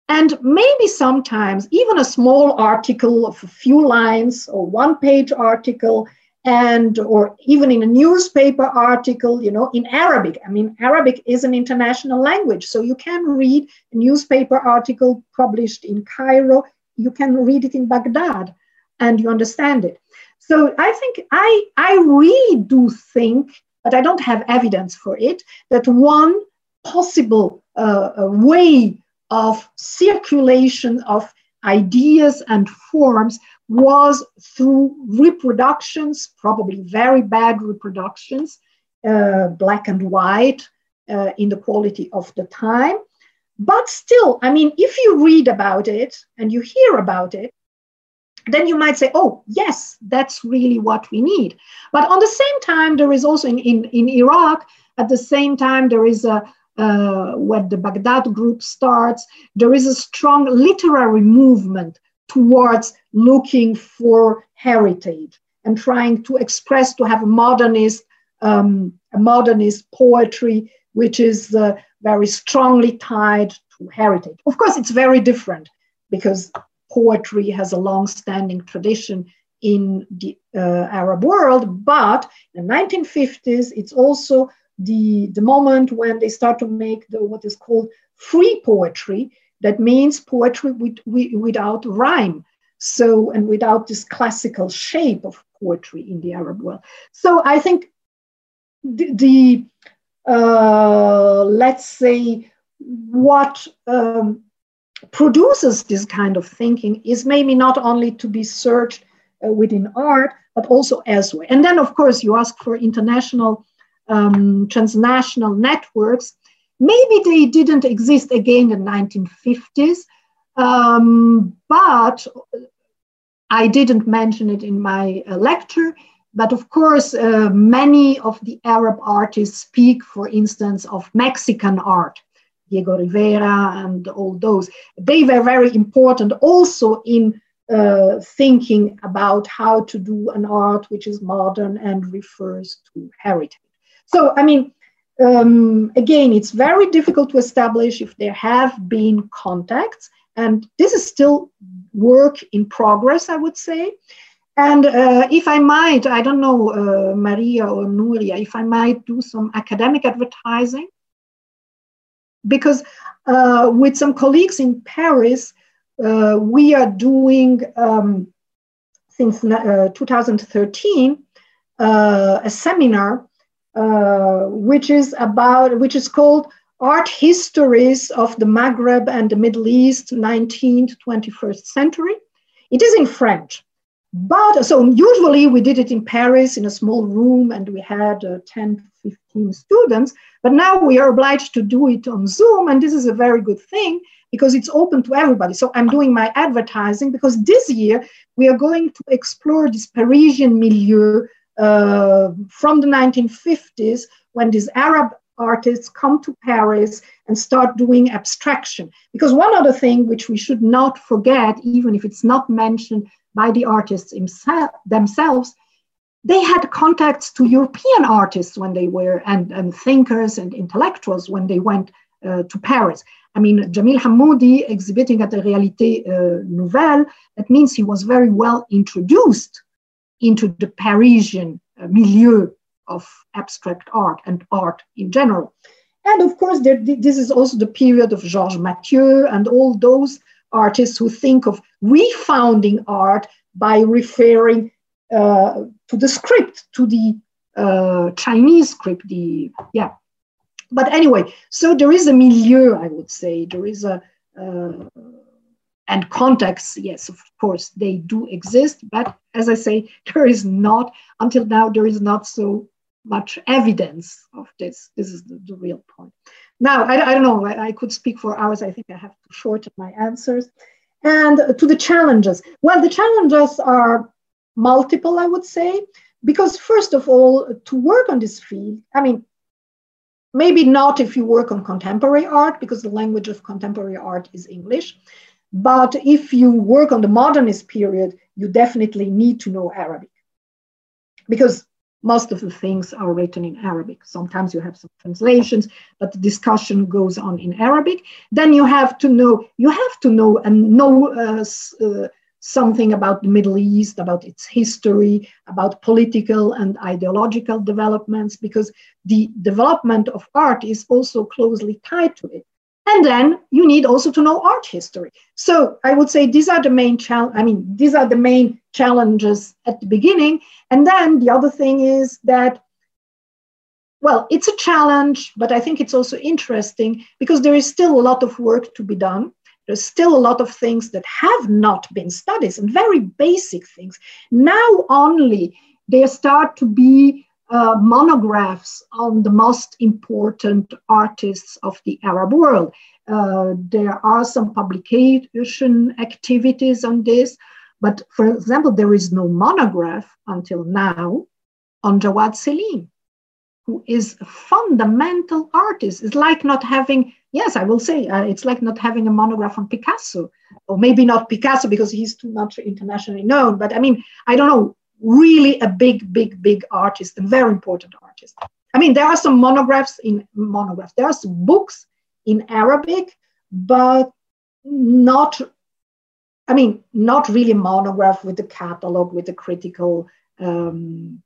And maybe sometimes even a small article of a few lines or one page article and or even in a newspaper article you know in arabic. I mean arabic is an international language so you can read a newspaper article published in cairo. You can read it in baghdad and you understand it. So i think i i really do think but i don't have evidence for it that one possible uh, way of circulation of ideas and forms was through reproductions, probably very bad reproductions, uh, black and white uh, in the quality of the time. But still, I mean, if you read about it and you hear about it, then you might say, oh, yes, that's really what we need. But on the same time, there is also in, in, in Iraq, at the same time, there is a, uh, when the Baghdad group starts, there is a strong literary movement towards looking for heritage and trying to express, to have a modernist, um, a modernist poetry, which is uh, very strongly tied to heritage. Of course, it's very different because poetry has a long-standing tradition in the uh, Arab world, but in the 1950s, it's also the, the moment when they start to make the, what is called free poetry. That means poetry with, with, without rhyme. So, and without this classical shape of poetry in the Arab world. So I think the, the uh, let's say, what um, produces this kind of thinking is maybe not only to be searched uh, within art, but also elsewhere. And then, of course, you ask for international, um, transnational networks. Maybe they didn't exist again in the 1950s, um, but I didn't mention it in my uh, lecture. But of course, uh, many of the Arab artists speak, for instance, of Mexican art. Diego Rivera and all those. They were very important also in uh, thinking about how to do an art which is modern and refers to heritage. So, I mean, um, again, it's very difficult to establish if there have been contacts, and this is still work in progress, I would say. And uh, if I might, I don't know, uh, Maria or Nuria, if I might do some academic advertising, because uh, with some colleagues in Paris, uh, we are doing um, since uh, 2013 uh, a seminar which is about which is called art histories of the Maghreb and the Middle East, 19th, 21st century. It is in French. But so usually we did it in Paris in a small room and we had uh, 10, 15 students. But now we are obliged to do it on Zoom. And this is a very good thing because it's open to everybody. So I'm doing my advertising because this year we are going to explore this Parisian milieu from the 1950s when these Arab artists come to Paris and start doing abstraction. Because one other thing which we should not forget, even if it's not mentioned by the artists themselves, they had contacts to European artists when they were, and, and thinkers and intellectuals when they went uh, to Paris. I mean, Jamil Hamoudi exhibiting at the Réalité uh, Nouvelle, that means he was very well introduced into the Parisian uh, milieu of abstract art and art in general. And of course, there, this is also the period of Georges Mathieu and all those artists who think of refounding art by referring uh, to the script, to the uh, Chinese script, the yeah. But anyway, so there is a milieu, I would say. There is a uh, and contexts, yes, of course, they do exist. But as I say, [laughs] there is not until now. There is not so much evidence of this. This is the, the real point. Now, I, I don't know, I, I, could speak for hours. I think I have to shorten my answers. And to the challenges. Well, the challenges are multiple, I would say, because first of all, to work on this field, I mean, maybe not if you work on contemporary art, because the language of contemporary art is English. But if you work on the modernist period, you definitely need to know Arabic. Because most of the things are written in Arabic. Sometimes you have some translations, but the discussion goes on in Arabic. Then you have to know, you have to know and know uh, uh, something about the Middle East, about its history, about political and ideological developments, because the development of art is also closely tied to it. And then you need also to know art history. So I would say these are the main challenge. I mean, these are the main challenges at the beginning. And then the other thing is that, well, it's a challenge, but I think it's also interesting because there is still a lot of work to be done. There's still a lot of things that have not been studied and very basic things. Now only they start to be uh, monographs on the most important artists of the Arab world. Uh, there are some publication activities on this, but for example, there is no monograph until now on Jawad Selim, who is a fundamental artist. It's like not having, yes, I will say, uh, it's like not having a monograph on Picasso, or maybe not Picasso because he's too much internationally known, but I mean, I don't know, really a big, big, big artist, a very important artist. I mean, there are some monographs in monographs. There are some books in Arabic, but not, I mean, not really monograph with the catalog, with the critical um,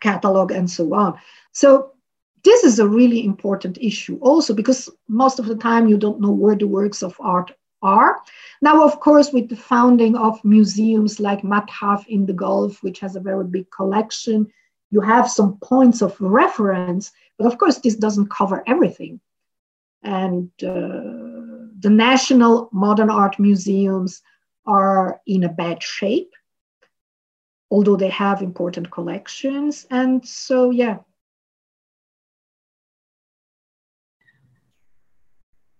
catalog and so on. So this is a really important issue also because most of the time you don't know where the works of art are. Now, of course, with the founding of museums like Mathaf in the Gulf, which has a very big collection, you have some points of reference, but of course, this doesn't cover everything. And uh, the national modern art museums are in a bad shape, although they have important collections. And so, yeah.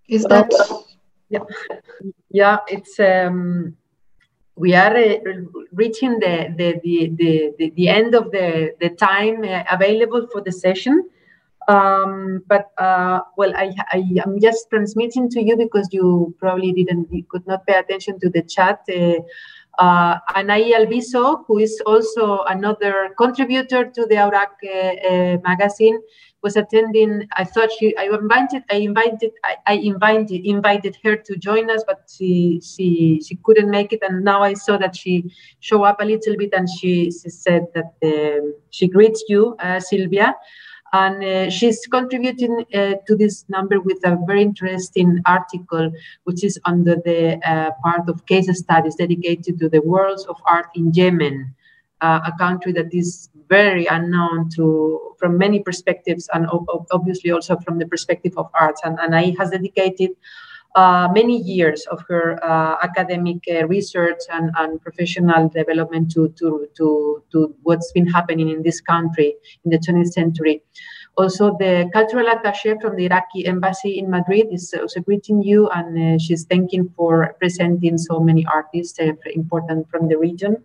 Is that? Yeah, yeah. It's um, we are uh, reaching the the, the the, the end of the the time uh, available for the session. Um, but uh, well, I, I am just transmitting to you because you probably didn't you could not pay attention to the chat. Uh, uh, Anahi Alviso, who is also another contributor to the Awraq uh, uh, magazine, was attending. I thought she, I invited, I invited, I, I, invited, invited her to join us, but she, she, she couldn't make it. And now I saw that she show up a little bit, and she, she said that um, she greets you, uh, Silvia. And uh, she's contributing uh, to this number with a very interesting article, which is under the uh, part of case studies dedicated to the worlds of art in Yemen, a country that is very unknown to from many perspectives, and obviously also from the perspective of arts. And, and I has dedicated uh, many years of her uh, academic uh, research and, and, professional development to, to, to, to what's been happening in this country in the 20th century. Also, the cultural attaché from the Iraqi embassy in Madrid is also greeting you, and uh, she's thanking for presenting so many artists uh, important from the region.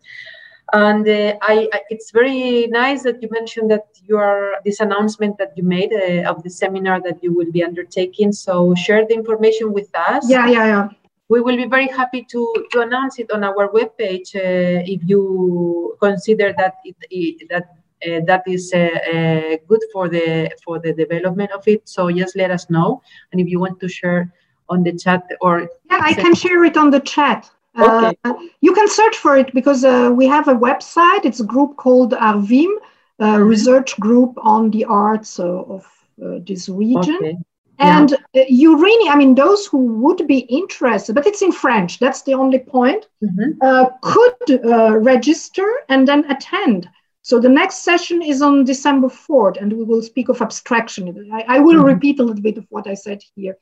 And uh, I, I, it's very nice that you mentioned that you are this announcement that you made uh, of the seminar that you will be undertaking. So share the information with us. Yeah, yeah, yeah. We will be very happy to, to announce it on our webpage uh, if you consider that it, it that uh, that is uh, uh, good for the for the development of it. So just let us know, and if you want to share on the chat or yeah, I can share it on the chat. Okay. Uh, you can search for it because uh, we have a website. It's a group called Arvim, a mm-hmm. research group on the arts uh, of this region. Okay. And yeah. you really, I mean, those who would be interested, but it's in French, that's the only point, mm-hmm. uh, could uh, register and then attend. So the next session is on December 4th, and we will speak of abstraction. I, I will mm-hmm. repeat a little bit of what I said here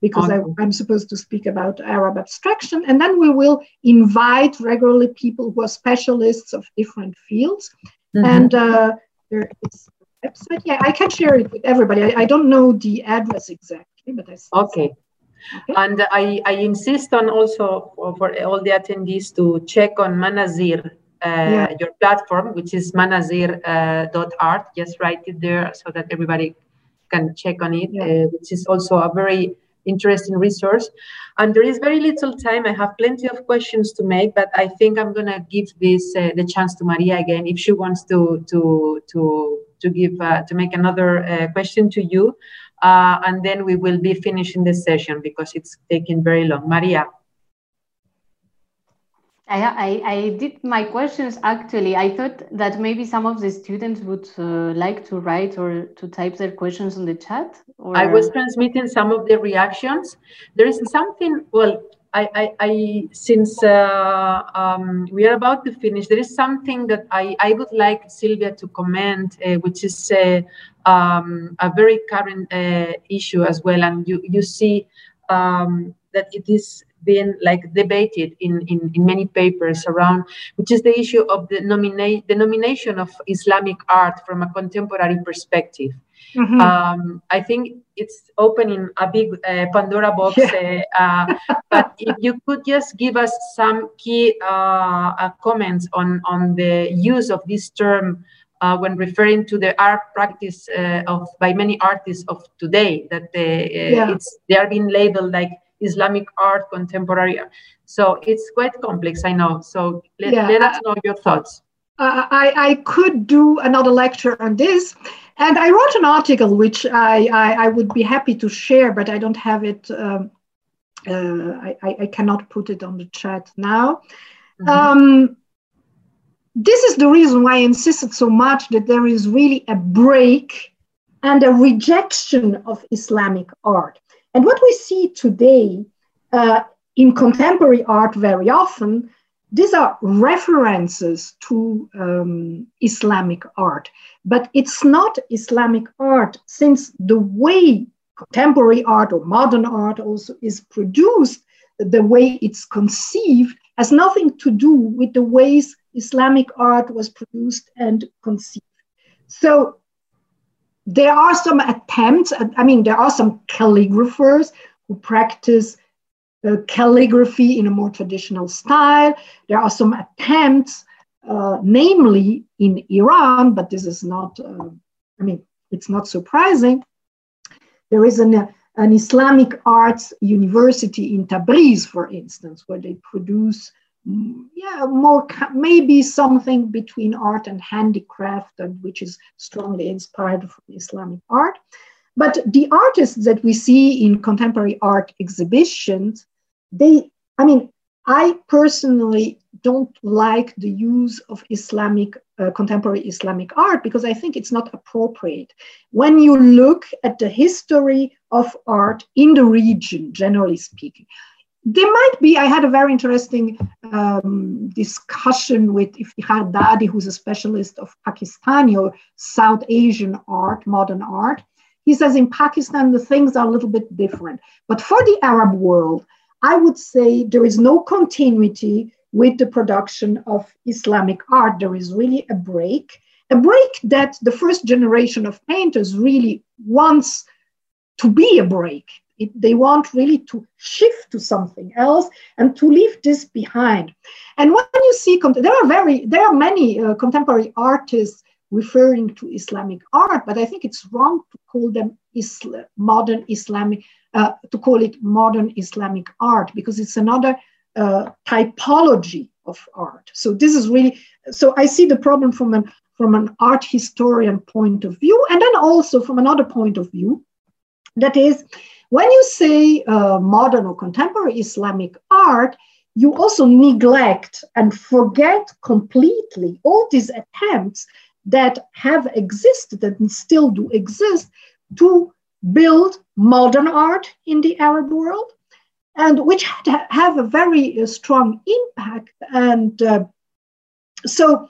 because I, am supposed to speak about Arab abstraction. And then we will invite regularly people who are specialists of different fields. Mm-hmm. And uh, there is a website. Yeah, I can share it with everybody. I, I don't know the address exactly, but I Okay. Okay. And I, I insist on also for, all the attendees to check on Manazir, uh, yeah. your platform, which is manazir.art. Uh, Just write it there so that everybody can check on it, yeah. uh, which is also a very interesting resource. And there is very little time. I have plenty of questions to make, but I think I'm going to give this uh, the chance to Maria again if she wants to to to to give uh, to make another uh, question to you, uh, and then we will be finishing the session because it's taking very long. Maria. I, I, I, did my questions actually. I thought that maybe some of the students would uh, like to write or to type their questions on the chat. Or... I was transmitting some of the reactions. There is something, well, I, I, I since uh, um, we are about to finish, there is something that I, I would like Silvia to comment, uh, which is uh, um, a very current uh, issue as well. And you, you see um, that it is been like debated in, in, in many papers around, which is the issue of the, nomina- the nomination of Islamic art from a contemporary perspective. Mm-hmm. Um, I think it's opening a big uh, Pandora box. Yeah. Uh, uh, but if you could just give us some key uh, uh, comments on, on the use of this term uh, when referring to the art practice of by many artists of today, that they, yeah. it's, they are being labeled like Islamic art, contemporary art. So it's quite complex, I know. So let, yeah. let us know your thoughts. I, I could do another lecture on this. And I wrote an article which I, I, I would be happy to share, but I don't have it. Um, uh, I, I cannot put it on the chat now. Mm-hmm. Um, this is the reason why I insisted so much that there is really a break and a rejection of Islamic art. And what we see today uh, in contemporary art very often these are references to um, Islamic art, but it's not Islamic art since the way contemporary art or modern art also is produced, the way it's conceived, has nothing to do with the ways Islamic art was produced and conceived. So there are some attempts, I mean, there are some calligraphers who practice uh, calligraphy in a more traditional style. There are some attempts, uh, namely in Iran, but this is not, uh, I mean, it's not surprising. There is an, an Islamic arts university in Tabriz, for instance, where they produce yeah, more maybe something between art and handicraft, and which is strongly inspired from Islamic art. But the artists that we see in contemporary art exhibitions they, I mean, I personally don't like the use of Islamic, uh, contemporary Islamic art because I think it's not appropriate. When you look at the history of art in the region, generally speaking, there might be, I had a very interesting um, discussion with Iftikhar Dadi, who's a specialist of Pakistani or South Asian art, modern art. He says in Pakistan, the things are a little bit different. But for the Arab world, I would say there is no continuity with the production of Islamic art. There is really a break, a break that the first generation of painters really wants to be a break. It, they want really to shift to something else and to leave this behind. And when you see, there are very, there are many uh, contemporary artists referring to Islamic art, but I think it's wrong to call them modern Islamic uh, to call it modern Islamic art because it's another uh, typology of art. So this is really so I see the problem from an from an art historian point of view, and then also from another point of view, that is when you say uh, modern or contemporary Islamic art, you also neglect and forget completely all these attempts that have existed and still do exist to build modern art in the Arab world, and which have a very uh, strong impact. And uh, so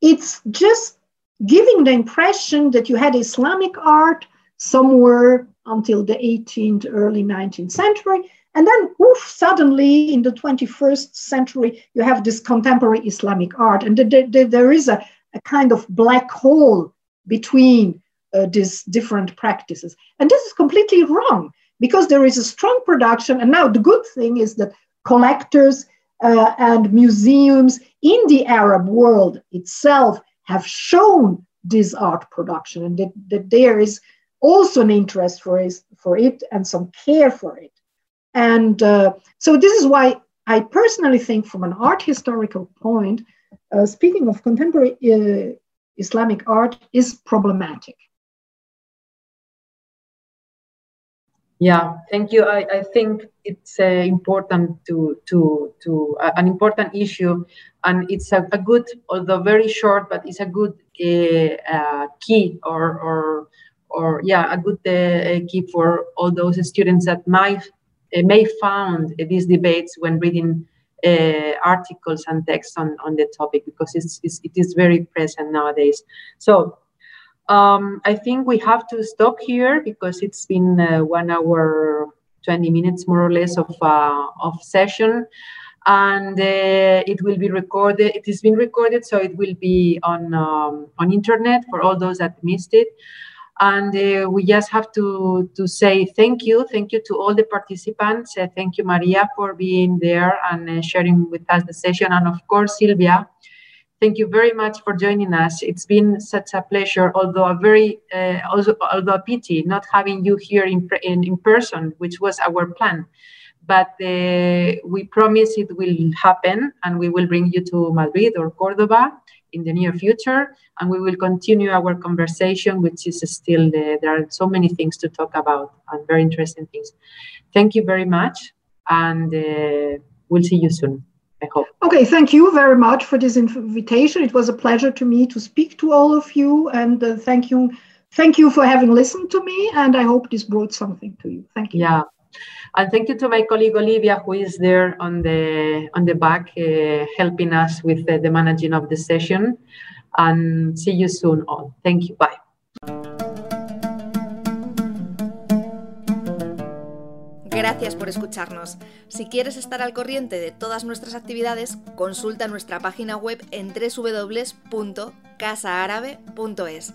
it's just giving the impression that you had Islamic art somewhere until the 18th, early 19th century. And then, suddenly in the 21st century, you have this contemporary Islamic art. And there is a, a kind of black hole between uh, these different practices. And this is completely wrong because there is a strong production. And now the good thing is that collectors uh, and museums in the Arab world itself have shown this art production and that, that there is also an interest for it, for it and some care for it. And uh, so this is why I personally think from an art historical point, uh, speaking of contemporary uh, Islamic art is problematic. Yeah, thank you. I, I think it's uh, important to to to uh, an important issue, and it's a, a, good, although very short, but it's a good uh, uh key or or or yeah, a good uh, key for all those students that might uh, may found these debates when reading articles and texts on on the topic because it's, it's it is very present nowadays. So um, I think we have to stop here because it's been uh, one hour 20 minutes more or less of, uh, of session. And uh, it will be recorded. It is being recorded, so it will be on um, on internet for all those that missed it. And uh, we just have to, to say thank you. Thank you to all the participants. Uh, thank you, Maria, for being there and uh, sharing with us the session. And of course, Silvia, thank you very much for joining us. It's been such a pleasure, although a very, uh, also, although a pity not having you here in, in, in person, which was our plan. But uh, we promise it will happen and we will bring you to Madrid or Cordoba in the near future. And we will continue our conversation, which is still, uh, there are so many things to talk about and very interesting things. Thank you very much. And uh, we'll see you soon. I hope. Okay, thank you very much for this invitation. It was a pleasure to me to speak to all of you, and uh, thank you, thank you for having listened to me. And I hope this brought something to you. Thank you. Yeah, and thank you to my colleague Olivia, who is there on the on the back, uh, helping us with uh, the managing of the session. And see you soon all. Thank you. Bye. Gracias por escucharnos. Si quieres estar al corriente de todas nuestras actividades, consulta nuestra página web en www.casaarabe.es.